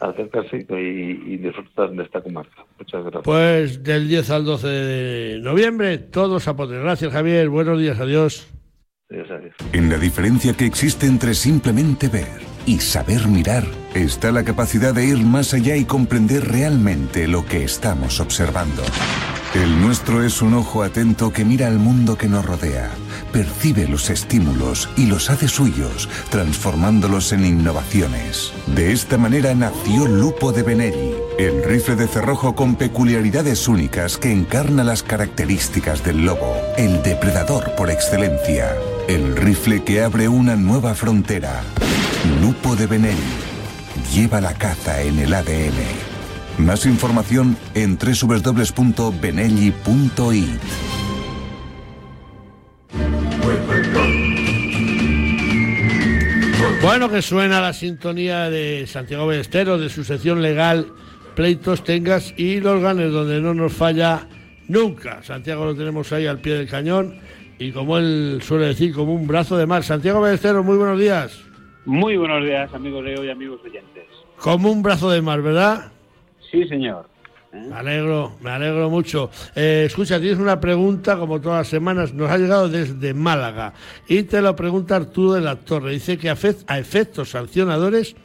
acercarse y, disfrutar de esta comarca. Muchas gracias. Pues del 10 al 12 de noviembre, todos a Potes. Gracias, Javier. Buenos días, adiós. En la diferencia que existe entre simplemente ver y saber mirar, está la capacidad de ir más allá y comprender realmente lo que estamos observando. El nuestro es un ojo atento que mira al mundo que nos rodea, percibe los estímulos y los hace suyos, transformándolos en innovaciones. De esta manera nació Lupo de Benelli, el rifle de cerrojo con peculiaridades únicas que encarna las características del lobo, el depredador por excelencia. El rifle que abre una nueva frontera. Lupo de Benelli. Lleva la caza en el ADN. Más información en www.benelli.it. Bueno, que suena la sintonía de Santiago Ballesteros, de su sección legal, pleitos, tengas y los ganes, donde no nos falla nunca. Santiago lo tenemos ahí al pie del cañón y como él suele decir, como un brazo de mar. Santiago Ballesteros, muy buenos días. Muy buenos días, amigos Leo y amigos oyentes. Como un brazo de mar, ¿verdad? Sí, señor. ¿Eh? Me alegro, me alegro mucho. Eh, escucha, tienes una pregunta, como todas las semanas, nos ha llegado desde Málaga. Y te lo pregunta Arturo de la Torre. Dice que a, efectos sancionadores,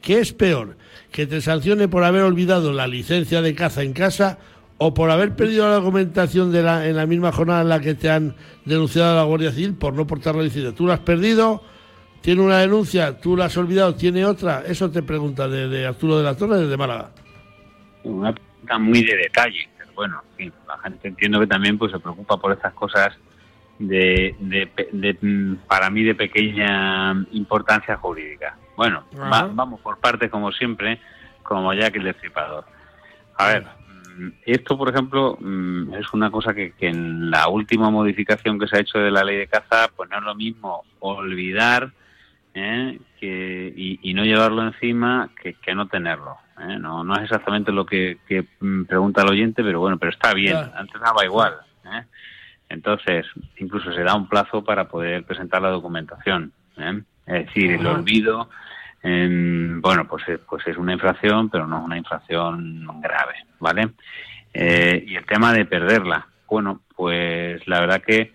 ¿qué es peor? ¿Que te sancione por haber olvidado la licencia de caza en casa o por haber perdido la documentación de la, en la misma jornada en la que te han denunciado a la Guardia Civil por no portar la licencia? Tú la has perdido, tiene una denuncia, tú la has olvidado, tiene otra. Eso te pregunta de, de Arturo de la Torre desde Málaga una muy de detalle, pero bueno, la gente entiendo que también pues se preocupa por estas cosas de, para mí de pequeña importancia jurídica. Bueno, vamos por partes como siempre, como ya que el Destripador. A ver, mm, esto por ejemplo mm, es una cosa que, que en la última modificación que se ha hecho de la ley de caza, pues no es lo mismo olvidar ¿eh? que, y, no llevarlo encima que, no tenerlo. ¿Eh? No, no es exactamente lo que, mm, pregunta el oyente, pero bueno, pero está bien. Antes daba igual. ¿eh? Entonces, incluso se da un plazo para poder presentar la documentación. Es decir, el olvido, bueno, pues, pues es una infracción, pero no es una infracción grave, ¿vale? y el tema de perderla. Bueno, pues la verdad que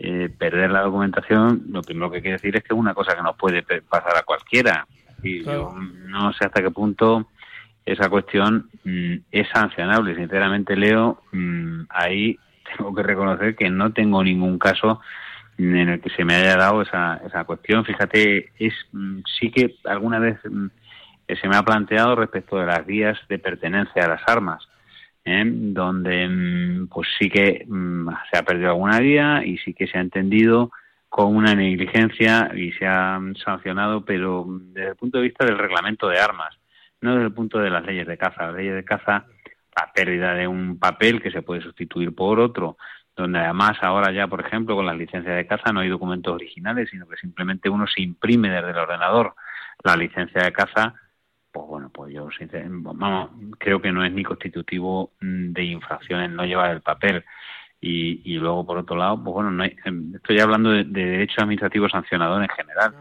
eh, perder la documentación, lo primero que quiero decir es que es una cosa que nos puede pasar a cualquiera. Y yo no sé hasta qué punto esa cuestión mm, es sancionable. Sinceramente, Leo, mm, ahí tengo que reconocer que no tengo ningún caso en el que se me haya dado esa, esa cuestión. Fíjate, es mm, sí que alguna vez se me ha planteado respecto de las vías de pertenencia a las armas. ¿eh? donde pues sí que se ha perdido alguna vía y sí que se ha entendido con una negligencia y se ha sancionado, pero desde el punto de vista del reglamento de armas, no desde el punto de las leyes de caza. Las leyes de caza, la pérdida de un papel que se puede sustituir por otro, donde además ahora ya, por ejemplo, con las licencias de caza no hay documentos originales, sino que simplemente uno se imprime desde el ordenador la licencia de caza pues bueno, pues yo vamos, creo que no es ni constitutivo mm, de infracciones no llevar el papel. Y, y luego, por otro lado, pues bueno, no em, estoy hablando de, de derecho administrativo sancionador en general.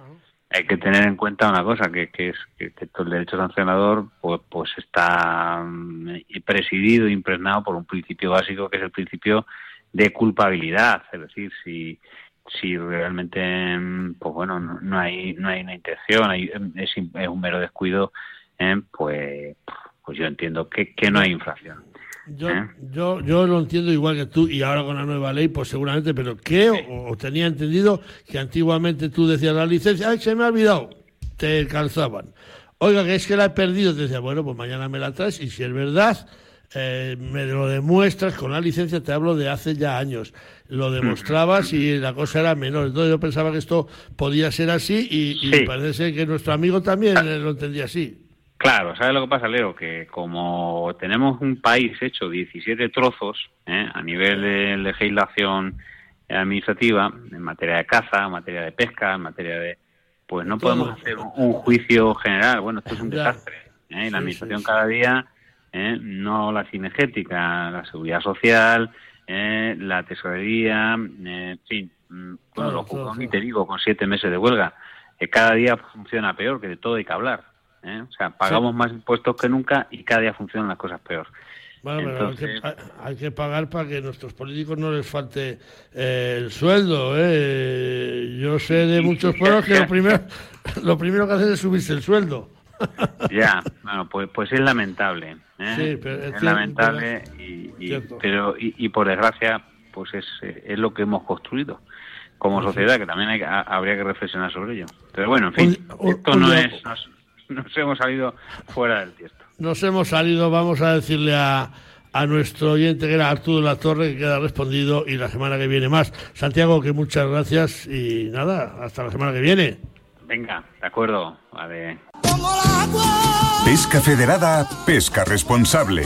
Hay que tener en cuenta una cosa, que, que es que, el derecho sancionador pues, pues está mm, presidido, impregnado por un principio básico que es el principio de culpabilidad. Es decir, si, si realmente mm, pues bueno no, hay no hay una intención hay, es, es, un mero descuido ¿eh? pues, pues yo entiendo que, que no hay infracción. Yo, ¿eh? yo, yo lo entiendo igual que tú y ahora con la nueva ley, pues seguramente, pero creo o, tenía entendido que antiguamente tú decías la licencia, ay, se me ha olvidado, te calzaban. Oiga, que es que la he perdido, te decía, bueno, pues mañana me la traes y si es verdad, eh, me lo demuestras con la licencia, te hablo de hace ya años. Lo demostrabas y la cosa era menor. Entonces yo pensaba que esto podía ser así y, y parece que nuestro amigo también lo entendía así. Claro, ¿sabes lo que pasa, Leo? Que como tenemos un país hecho 17 trozos ¿eh? a nivel de legislación administrativa, en materia de caza, en materia de pesca, en materia de... Pues no podemos hacer un, juicio general. Bueno, esto es un desastre. ¿eh? la administración cada día, ¿eh? no la cinegética, la seguridad social, ¿eh? la tesorería, en fin, mm, bueno, lo ni te digo, con siete meses de huelga, cada día funciona peor, que de todo hay que hablar. ¿Eh? O sea, pagamos más impuestos que nunca y cada día funcionan las cosas peor. Bueno, pero hay, que, pagar para que nuestros políticos no les falte eh, el sueldo. ¿eh? Yo sé de muchos pueblos que lo primero, lo primero que hacen es subirse el sueldo. Ya, bueno, pues, pues es lamentable. ¿eh? Sí, es, lamentable, y, pero y, por desgracia, pues es, es lo que hemos construido como sociedad, que también habría que reflexionar sobre ello. Pero bueno, en fin, esto no es, nos hemos salido fuera del tiesto. Nos hemos salido, vamos a decirle a, a nuestro oyente que era Arturo La Torre, que queda respondido y la semana que viene más. Santiago, que muchas gracias y nada, hasta la semana que viene. Venga, de acuerdo. Vale. Pesca Federada, pesca responsable.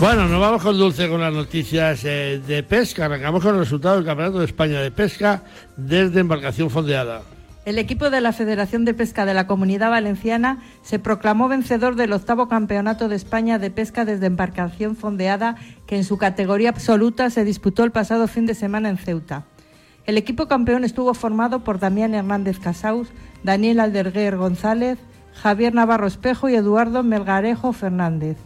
Bueno, nos vamos con Dulce con las noticias eh, de pesca. Arrancamos con el resultado del Campeonato de España de Pesca desde embarcación fondeada. El equipo de la Federación de Pesca de la Comunidad Valenciana se proclamó vencedor del octavo Campeonato de España de Pesca desde embarcación fondeada que en su categoría absoluta se disputó el pasado fin de semana en Ceuta. El equipo campeón estuvo formado por Damián Hernández Casaus, Daniel Alderguer González, Javier Navarro Espejo y Eduardo Melgarejo Fernández.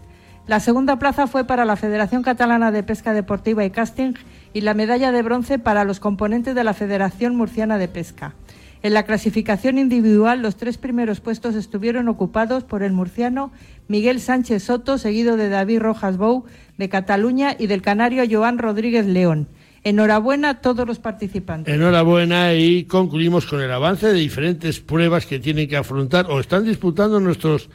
La segunda plaza fue para la Federación Catalana de Pesca Deportiva y Casting y la medalla de bronce para los componentes de la Federación Murciana de Pesca. En la clasificación individual, los tres primeros puestos estuvieron ocupados por el murciano Miguel Sánchez Soto, seguido de David Rojas Bou, de Cataluña, y del canario Joan Rodríguez León. Enhorabuena a todos los participantes. Enhorabuena y concluimos con el avance de diferentes pruebas que tienen que afrontar o están disputando nuestros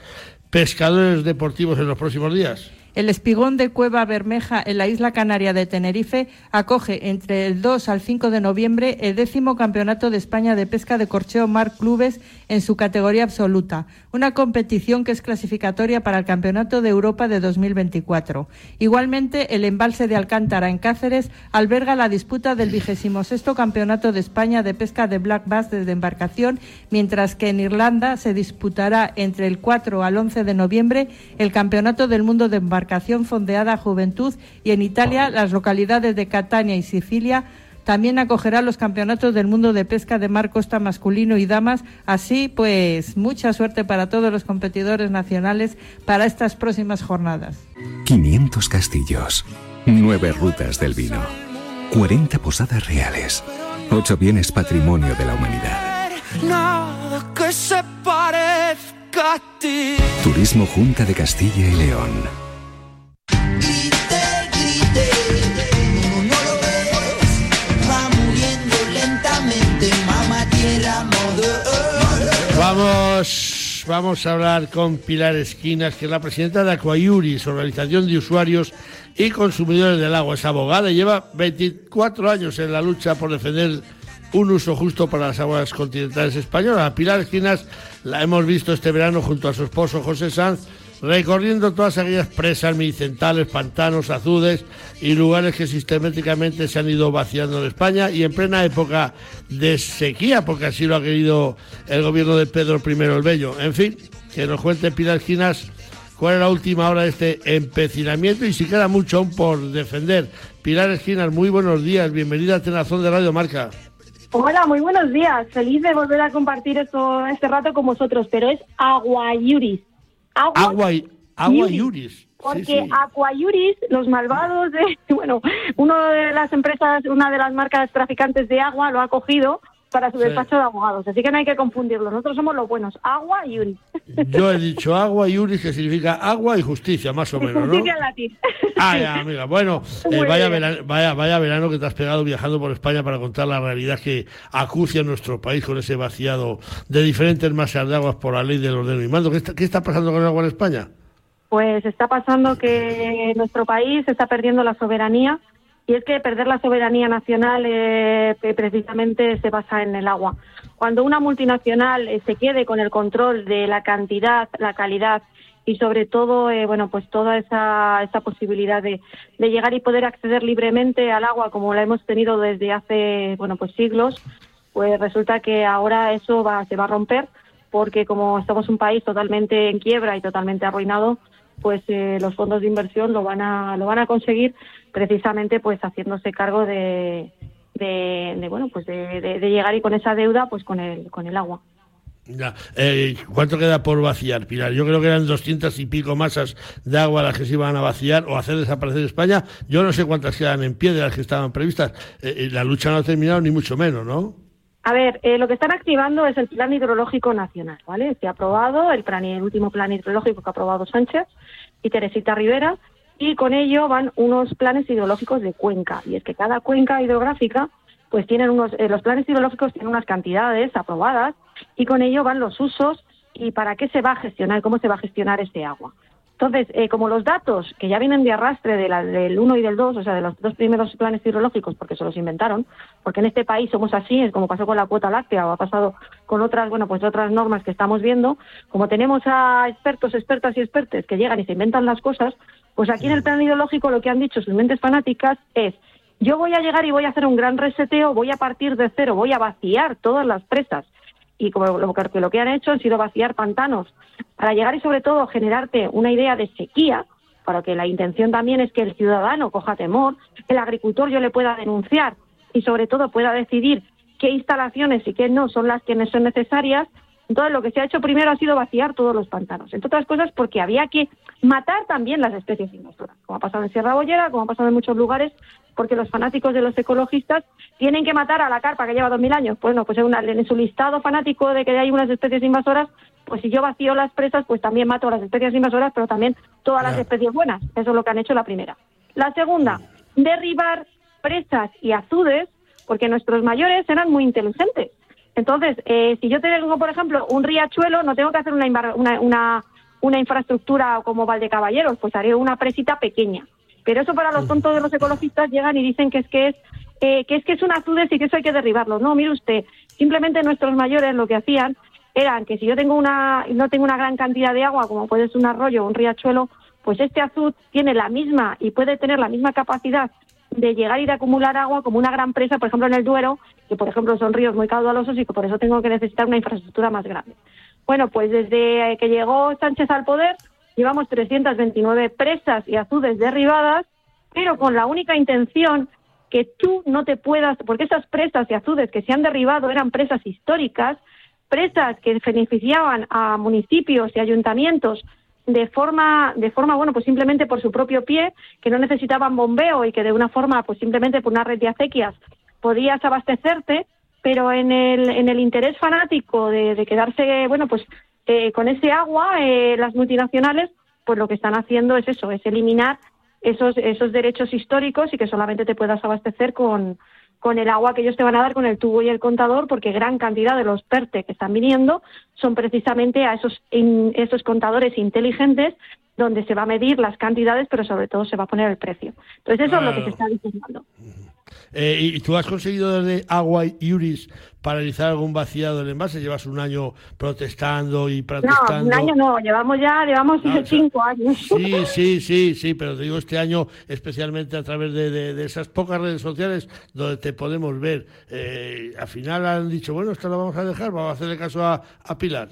pescadores deportivos en los próximos días? El espigón de Cueva Bermeja en la isla canaria de Tenerife acoge entre el 2 al 5 de noviembre el décimo Campeonato de España de Pesca de Corcheo Mar Clubes en su categoría absoluta, una competición que es clasificatoria para el Campeonato de Europa de 2024. Igualmente, el embalse de Alcántara en Cáceres alberga la disputa del vigésimo sexto Campeonato de España de Pesca de Black Bass desde embarcación, mientras que en Irlanda se disputará entre el 4 al 11 de noviembre el Campeonato del Mundo de Embarcación Fondeada Juventud y en Italia las localidades de Catania y Sicilia también acogerá los campeonatos del mundo de pesca de mar costa masculino y damas. Así pues, mucha suerte para todos los competidores nacionales para estas próximas jornadas. 500 castillos, 9 rutas del vino, 40 posadas reales, 8 bienes patrimonio de la humanidad. que se parezca a ti. Turismo Junta de Castilla y León. Vamos, vamos a hablar con Pilar Esquinas, que es la presidenta de Aquayuris, Organización de Usuarios y Consumidores del Agua. Es abogada y lleva 24 años en la lucha por defender un uso justo para las aguas continentales españolas. Pilar Esquinas la hemos visto este verano junto a su esposo José Sanz recorriendo todas aquellas presas medicentales, pantanos, azudes y lugares que sistemáticamente se han ido vaciando en España y en plena época de sequía, porque así lo ha querido el gobierno de Pedro I el Bello. En fin, que nos cuente Pilar Esquinas cuál es la última hora de este empecinamiento y si queda mucho aún por defender. Pilar Esquinas, muy buenos días, bienvenida a Tenazón de Radio Marca. Hola, muy buenos días. Feliz de volver a compartir esto, este rato con vosotros, pero es Aguayuris agua, agua, yuris. Porque Aquayuris, los malvados de, bueno, una de las empresas, una de las marcas traficantes de agua lo ha cogido para su despacho de abogados. Así que no hay que confundirlo. Nosotros somos los buenos. Agua y Uris. Yo he dicho agua y Uris, que significa agua y justicia, más o menos, Justicia en latín. Ah, ya, amiga. Bueno, eh, vaya, verano, vaya, vaya verano que te has pegado viajando por España para contar la realidad que acucia nuestro país con ese vaciado de diferentes masas de aguas por la ley del orden y mando. ¿Qué está, qué está pasando con el agua en España? Pues está pasando que nuestro país está perdiendo la soberanía y es que perder la soberanía nacional eh, precisamente se basa en el agua. Cuando una multinacional eh, se quede con el control de la cantidad, la calidad y sobre todo, eh, bueno, pues toda esa, posibilidad de, de, llegar y poder acceder libremente al agua como la hemos tenido desde hace, bueno, pues siglos, pues resulta que ahora eso va, se va a romper porque como estamos un país totalmente en quiebra y totalmente arruinado, pues eh, los fondos de inversión lo van a lo van a conseguir precisamente pues haciéndose cargo de, de, bueno pues de, llegar y con esa deuda pues con el con el agua ya. Eh, ¿Cuánto queda por vaciar, Pilar? Yo creo que eran doscientas y pico masas de agua las que se iban a vaciar o hacer desaparecer España. Yo no sé cuántas quedan en pie de las que estaban previstas. Eh, la lucha no ha terminado, ni mucho menos, ¿no? A ver, eh, lo que están activando es el Plan Hidrológico Nacional, ¿vale? Se ha aprobado el, último plan hidrológico que ha aprobado Sánchez y Teresita Rivera, y con ello van unos planes hidrológicos de cuenca. Y es que cada cuenca hidrográfica, pues tienen unos, eh, los planes hidrológicos tienen unas cantidades aprobadas y con ello van los usos y para qué se va a gestionar, cómo se va a gestionar ese agua. Entonces, eh, como los datos que ya vienen de arrastre del 1 y del 2, o sea, de los dos primeros planes hidrológicos, porque se los inventaron, porque en este país somos así, es como pasó con la cuota láctea o ha pasado con otras, bueno, pues otras normas que estamos viendo, como tenemos a expertos, expertas y expertes que llegan y se inventan las cosas, pues aquí en el plan hidrológico lo que han dicho sus mentes fanáticas es, yo voy a llegar y voy a hacer un gran reseteo, voy a partir de cero, voy a vaciar todas las presas y como lo que, lo que han hecho han sido vaciar pantanos para llegar y sobre todo generarte una idea de sequía, para que la intención también es que el ciudadano coja temor, que el agricultor yo le pueda denunciar y sobre todo pueda decidir qué instalaciones y qué no son las que son necesarias. Entonces lo que se ha hecho primero ha sido vaciar todos los pantanos, entre otras cosas porque había que matar también las especies invasoras, como ha pasado en Sierra Bollera, como ha pasado en muchos lugares porque los fanáticos de los ecologistas tienen que matar a la carpa que lleva dos mil años. Bueno, pues en, su listado fanático de que hay unas especies invasoras, pues si yo vacío las presas, pues también mato a las especies invasoras, pero también todas las especies buenas. Eso es lo que han hecho la primera. La segunda, derribar presas y azudes, porque nuestros mayores eran muy inteligentes. Entonces, eh, si yo tengo, por ejemplo, un riachuelo, no tengo que hacer una, una, una infraestructura como Valdecaballeros, pues haré una presita pequeña. Pero eso para los tontos de los ecologistas llegan y dicen que es que es eh, que es que es un azudes y que eso hay que derribarlo. No, mire usted, simplemente nuestros mayores lo que hacían eran que si yo tengo una no tengo una gran cantidad de agua como puede ser un arroyo o un riachuelo, pues este azud tiene la misma y puede tener la misma capacidad de llegar y de acumular agua como una gran presa, por ejemplo en el Duero, que por ejemplo son ríos muy caudalosos y que por eso tengo que necesitar una infraestructura más grande. Bueno, pues desde que llegó Sánchez al poder, llevamos 329 presas y azudes derribadas, pero con la única intención que tú no te puedas, porque esas presas y azudes que se han derribado eran presas históricas, presas que beneficiaban a municipios y ayuntamientos de forma, de forma, bueno, pues simplemente por su propio pie, que no necesitaban bombeo y que de una forma, pues simplemente por una red de acequias podías abastecerte, pero en el, en el interés fanático de, quedarse, bueno, pues eh, con ese agua, eh, las multinacionales, pues lo que están haciendo es eso, es eliminar esos, esos derechos históricos y que solamente te puedas abastecer con, con el agua que ellos te van a dar con el tubo y el contador, porque gran cantidad de los PERTE que están viniendo son precisamente a esos, esos contadores inteligentes donde se va a medir las cantidades, pero sobre todo se va a poner el precio. Entonces eso es lo que se está diciendo. Eh, ¿Y tú has conseguido desde Agua y Uris paralizar algún vaciado del envase? Llevas un año protestando y protestando. No, un año no, llevamos ya, llevamos cinco años. Sí, sí, sí, sí, pero te digo este año especialmente a través de, esas pocas redes sociales donde te podemos ver. Eh, al final han dicho, bueno, esto lo vamos a dejar, vamos a hacerle caso a, a Pilar.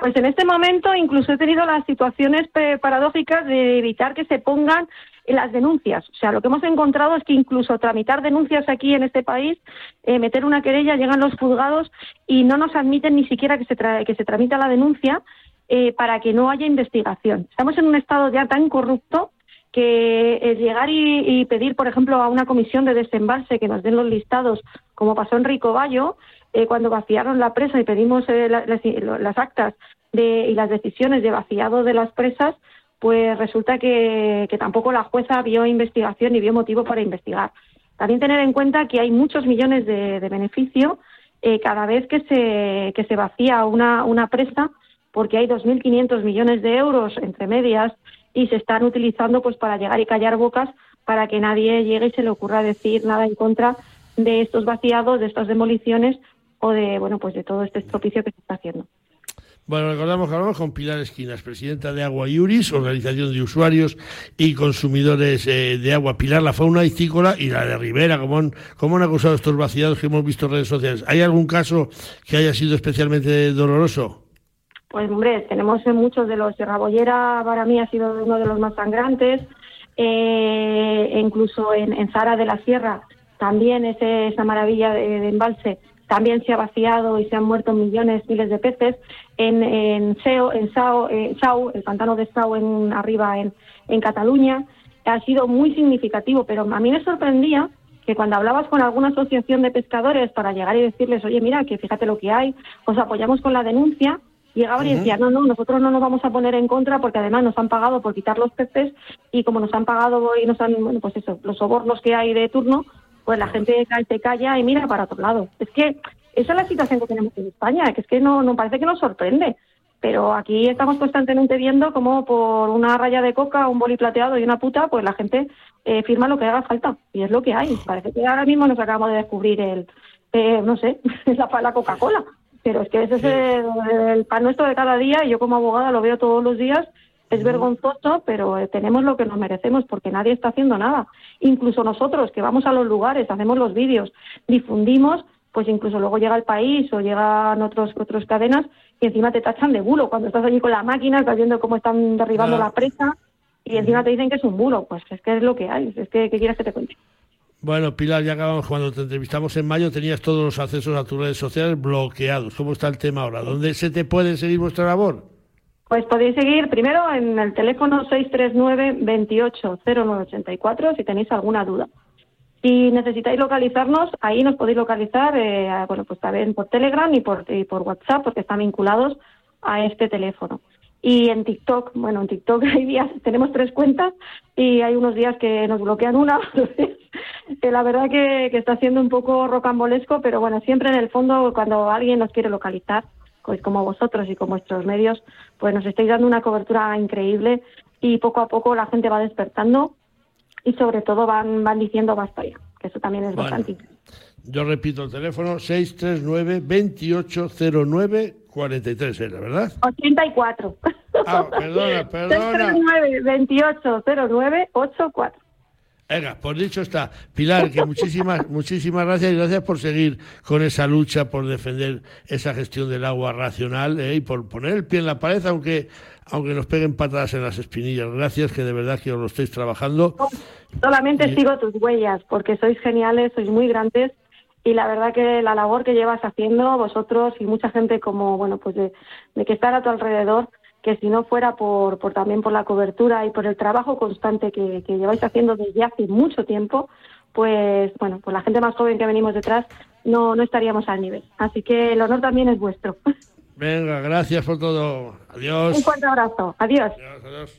Pues en este momento incluso he tenido las situaciones paradójicas de evitar que se pongan las denuncias. O sea, lo que hemos encontrado es que incluso tramitar denuncias aquí en este país, eh, meter una querella, llegan los juzgados y no nos admiten ni siquiera que se, que se tramita la denuncia eh, para que no haya investigación. Estamos en un estado ya tan corrupto que llegar y, pedir, por ejemplo, a una comisión de desembalse que nos den los listados, como pasó en Rico Bayo, eh, cuando vaciaron la presa y pedimos las, actas y las decisiones de vaciado de las presas, pues resulta que, tampoco la jueza vio investigación ni vio motivo para investigar. También tener en cuenta que hay muchos millones de, beneficio eh, cada vez que se, que se vacía una, una presa, porque hay 2.500 millones de euros entre medias y se están utilizando pues para llegar y callar bocas para que nadie llegue y se le ocurra decir nada en contra de estos vaciados, de estas demoliciones o de bueno pues de todo este estropicio que se está haciendo. Bueno, recordamos que hablamos con Pilar Esquinas, presidenta de Agua Iuris, organización de usuarios y consumidores eh, de agua. Pilar, la fauna histícola y la de Rivera, ¿cómo han, cómo han acusado estos vaciados que hemos visto en redes sociales? ¿Hay algún caso que haya sido especialmente doloroso? Pues hombre, tenemos muchos de los. Sierra Bollera para mí ha sido uno de los más sangrantes. Eh, incluso en, Zara de la Sierra también ese, esa maravilla de embalse también se ha vaciado y se han muerto millones, miles de peces. En, en, Seo, en Sao, eh, el pantano de Sao en, arriba en, en Cataluña, ha sido muy significativo, pero a mí me sorprendía que cuando hablabas con alguna asociación de pescadores para llegar y decirles, oye, mira, que fíjate lo que hay, os apoyamos con la denuncia, llegaban y decían, no, no, nosotros no nos vamos a poner en contra porque además nos han pagado por quitar los peces y como nos han pagado y nos han, bueno, pues eso, los sobornos que hay de turno, pues la gente se calla y mira para otro lado. Es que esa es la situación que tenemos en España, que es que no, no parece que nos sorprende. Pero aquí estamos constantemente viendo cómo por una raya de coca, un boli plateado y una puta, pues la gente eh, firma lo que haga falta. Y es lo que hay. Parece que ahora mismo nos acabamos de descubrir el, eh, no sé, la, la Coca-Cola. Pero es que ese es el, pan nuestro de cada día y yo como abogada lo veo todos los días es vergonzoso, pero eh, tenemos lo que nos merecemos porque nadie está haciendo nada. Incluso nosotros que vamos a los lugares, hacemos los vídeos, difundimos, pues incluso luego llega el país o llegan otros otras cadenas y encima te tachan de bulo. Cuando estás allí con la máquina, estás viendo cómo están derribando la presa y encima te dicen que es un bulo. Pues es que es lo que hay. Es que, ¿qué quieres que te cuente? Bueno, Pilar, ya acabamos. Cuando te entrevistamos en mayo tenías todos los accesos a tus redes sociales bloqueados. ¿Cómo está el tema ahora? ¿Dónde se te puede seguir vuestra labor? Pues podéis seguir primero en el teléfono 639 280984 si tenéis alguna duda. Si necesitáis localizarnos, ahí nos podéis localizar, eh, bueno, pues también por Telegram y por, y por WhatsApp, porque están vinculados a este teléfono. Y en TikTok, bueno, en TikTok hay días, tenemos tres cuentas y hay unos días que nos bloquean una. que la verdad que, que está siendo un poco rocambolesco, pero bueno, siempre en el fondo cuando alguien nos quiere localizar, como vosotros y con vuestros medios, pues nos estáis dando una cobertura increíble y poco a poco la gente va despertando y sobre todo van, van diciendo basta ya, que eso también es bastante Yo repito el teléfono 639 2809 43 era, ¿verdad? 84. Ah, perdona, perdona. 639 84. Venga, por dicho está. Pilar, que muchísimas, muchísimas gracias y gracias por seguir con esa lucha, por defender esa gestión del agua racional eh, y por poner el pie en la pared, aunque, aunque nos peguen patadas en las espinillas. Gracias, que de verdad que os lo estáis trabajando. Solamente sigo tus huellas, porque sois geniales, sois muy grandes y la verdad que la labor que llevas haciendo vosotros y mucha gente como, bueno, pues de, de que estar a tu alrededor, que si no fuera por, por también por la cobertura y por el trabajo constante que, que lleváis haciendo desde hace mucho tiempo, pues bueno, pues la gente más joven que venimos detrás no, no estaríamos al nivel. Así que el honor también es vuestro. Venga, gracias por todo. Adiós. Un fuerte abrazo. Adiós. adiós.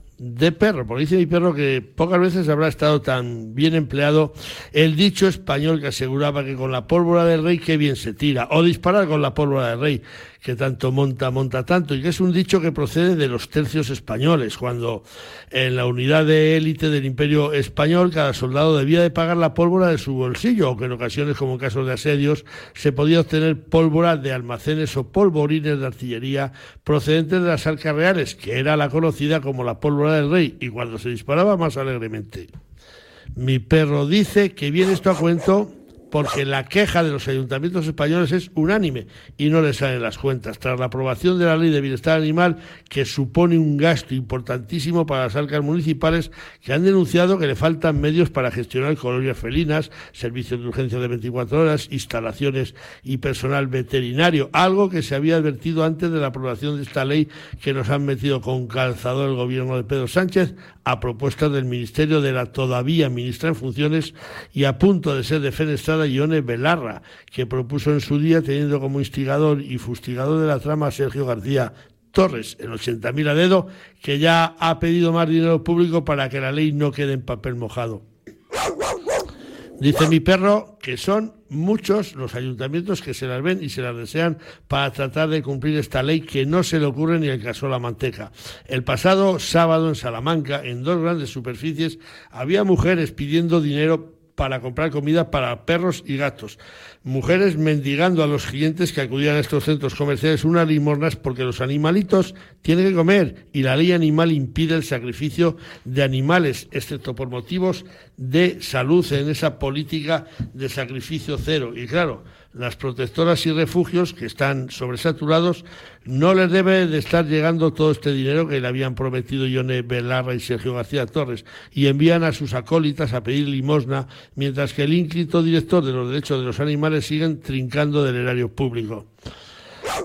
de perro, porque dice mi perro que pocas veces habrá estado tan bien empleado el dicho español que aseguraba que con la pólvora del rey que bien se tira, o disparar con la pólvora del rey, que tanto monta, monta tanto, y que es un dicho que procede de los tercios españoles, cuando en la unidad de élite del imperio español cada soldado debía de pagar la pólvora de su bolsillo, o que en ocasiones, como en casos de asedios, se podía obtener pólvora de almacenes o polvorines de artillería procedentes de las arcas reales, que era la conocida como la pólvora del rey, y cuando se disparaba más alegremente. Mi perro dice que viene esto a cuento porque la queja de los ayuntamientos españoles es unánime y no les salen las cuentas. Tras la aprobación de la Ley de Bienestar Animal, que supone un gasto importantísimo para las arcas municipales, que han denunciado que le faltan medios para gestionar colonias felinas, servicios de urgencia de 24 horas, instalaciones y personal veterinario, algo que se había advertido antes de la aprobación de esta ley que nos han metido con calzador el gobierno de Pedro Sánchez a propuesta del Ministerio de la todavía ministra en funciones y a punto de ser defenestrada Ione Belarra, que propuso en su día, teniendo como instigador y fustigador de la trama a Sergio García Torres, el 80.000 a dedo, que ya ha pedido más dinero público para que la ley no quede en papel mojado. Dice mi perro que son muchos los ayuntamientos que se las ven y se las desean para tratar de cumplir esta ley que no se le ocurre ni el caso la manteca. El pasado sábado en Salamanca, en dos grandes superficies, había mujeres pidiendo dinero para comprar comida para perros y gatos. Mujeres mendigando a los clientes que acudían a estos centros comerciales unas limosnas porque los animalitos tienen que comer y la ley animal impide el sacrificio de animales, excepto por motivos de salud en esa política de sacrificio cero. Y claro, las protectoras y refugios que están sobresaturados no les debe de estar llegando todo este dinero que le habían prometido Ione Belarra y Sergio García Torres y envían a sus acólitas a pedir limosna mientras que el ínclito director de los derechos de los animales siguen trincando del erario público.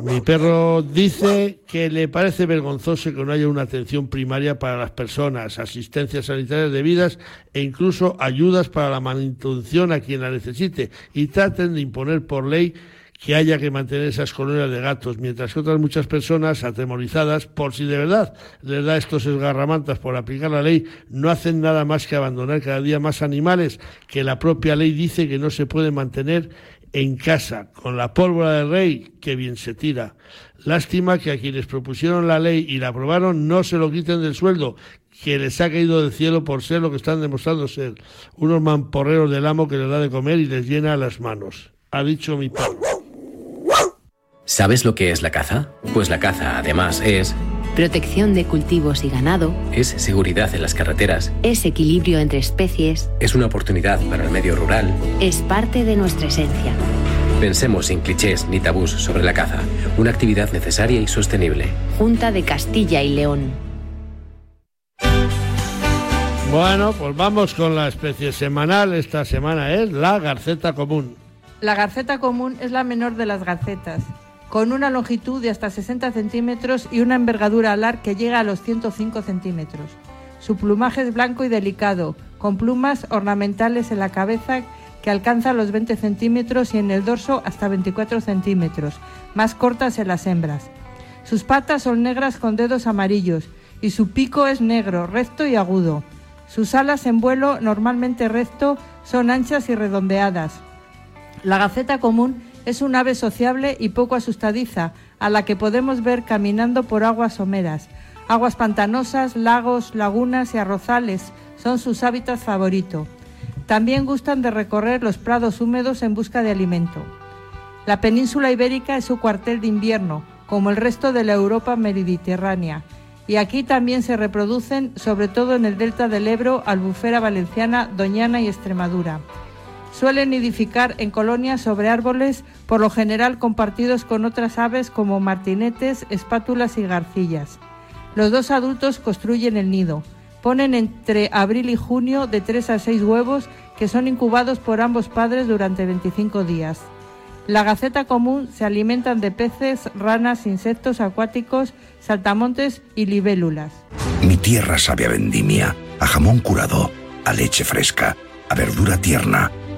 Mi perro dice que le parece vergonzoso que no haya una atención primaria para las personas, asistencias sanitarias debidas e incluso ayudas para la manutención a quien la necesite. Y traten de imponer por ley que haya que mantener esas colonias de gatos, mientras que otras muchas personas atemorizadas, por si de verdad les da estos esgarramantas por aplicar la ley, no hacen nada más que abandonar cada día más animales que la propia ley dice que no se pueden mantener en casa con la pólvora del rey, que bien se tira. Lástima que a quienes propusieron la ley y la aprobaron no se lo quiten del sueldo, que les ha caído del cielo por ser lo que están demostrando ser, unos mamporreros del amo que les da de comer y les llena las manos. Ha dicho mi padre. ¿Sabes lo que es la caza? Pues la caza, además, es protección de cultivos y ganado, es seguridad en las carreteras, es equilibrio entre especies, es una oportunidad para el medio rural, es parte de nuestra esencia. Pensemos sin clichés ni tabús sobre la caza, una actividad necesaria y sostenible. Junta de Castilla y León. Bueno, pues vamos con la especie semanal. Esta semana es la garceta común. La garceta común es la menor de las garcetas, con una longitud de hasta 60 centímetros y una envergadura alar que llega a los 105 centímetros. Su plumaje es blanco y delicado, con plumas ornamentales en la cabeza que alcanzan los 20 centímetros y en el dorso hasta 24 centímetros, más cortas en las hembras. Sus patas son negras con dedos amarillos y su pico es negro, recto y agudo. Sus alas en vuelo, normalmente recto, son anchas y redondeadas. La gaceta común es un ave sociable y poco asustadiza, a la que podemos ver caminando por aguas someras. Aguas pantanosas, lagos, lagunas y arrozales son sus hábitats favoritos. También gustan de recorrer los prados húmedos en busca de alimento. La península ibérica es su cuartel de invierno, como el resto de la Europa mediterránea, y aquí también se reproducen, sobre todo en el delta del Ebro, Albufera valenciana, Doñana y Extremadura. Suelen nidificar en colonias sobre árboles, por lo general compartidos con otras aves como martinetes, espátulas y garcillas. Los dos adultos construyen el nido. Ponen entre abril y junio de 3 a 6 huevos que son incubados por ambos padres durante 25 días. La gaceta común se alimentan de peces, ranas, insectos acuáticos, saltamontes y libélulas. Mi tierra sabe a vendimia, a jamón curado, a leche fresca, a verdura tierna,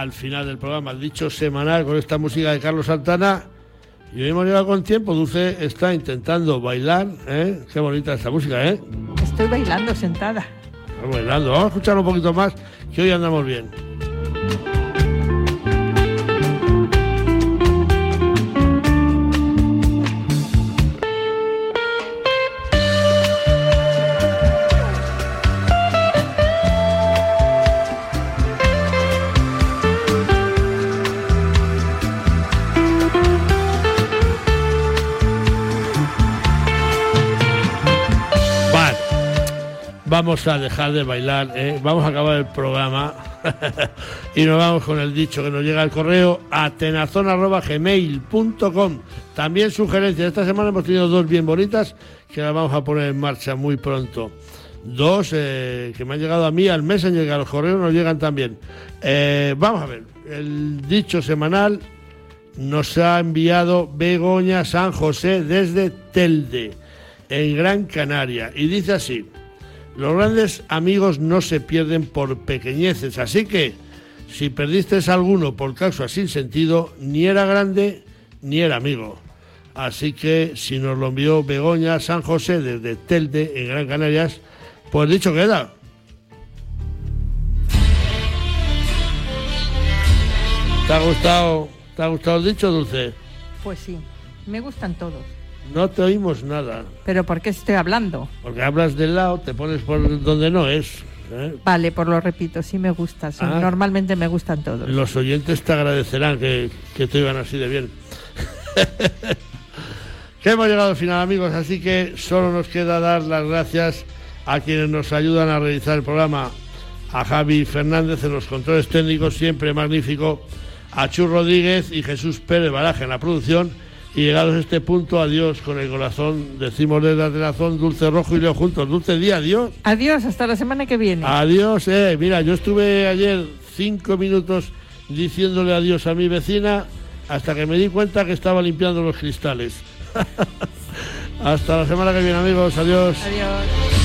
Al final del programa, dicho semanal con esta música de Carlos Santana. Y hoy hemos llegado con tiempo. Dulce está intentando bailar. ¿eh? Qué bonita esta música, ¿eh? Estoy bailando sentada. Está bailando. Vamos a escuchar un poquito más, que hoy andamos bien. Vamos a dejar de bailar, ¿eh? vamos a acabar el programa y nos vamos con el dicho que nos llega al correo atenazón.gmail.com También sugerencias, esta semana hemos tenido dos bien bonitas que las vamos a poner en marcha muy pronto. Dos eh, que me han llegado a mí al Messenger y a los correos nos llegan también. Eh, vamos a ver, el dicho semanal nos ha enviado Begoña San José desde Telde, en Gran Canaria, y dice así, los grandes amigos no se pierden por pequeñeces, así que si perdiste alguno por causa sin sentido, ni era grande ni era amigo. Así que si nos lo envió Begoña San José desde Telde, en Gran Canarias, pues dicho queda. ¿Te ha gustado, te ha gustado dicho, Dulce? Pues sí, me gustan todos. No te oímos nada. ¿Pero por qué estoy hablando? Porque hablas del lado, te pones por donde no es. ¿eh? Vale, por lo repito, sí me gusta. sí, Ah. Normalmente me gustan todos. Los oyentes te agradecerán que, que te oigan así de bien. que hemos llegado al final, amigos, así que solo nos queda dar las gracias a quienes nos ayudan a realizar el programa. A Javi Fernández en los controles técnicos, siempre magnífico. A Chu Rodríguez y Jesús Pérez Baraja en la producción. Y llegados a este punto, adiós con el corazón. Decimos desde Atenazón, Dulce Rojo y Leo juntos. Dulce Día, adiós. Adiós, hasta la semana que viene. Adiós, eh. Mira, yo estuve ayer cinco minutos diciéndole adiós a mi vecina hasta que me di cuenta que estaba limpiando los cristales. hasta la semana que viene, amigos. Adiós. Adiós.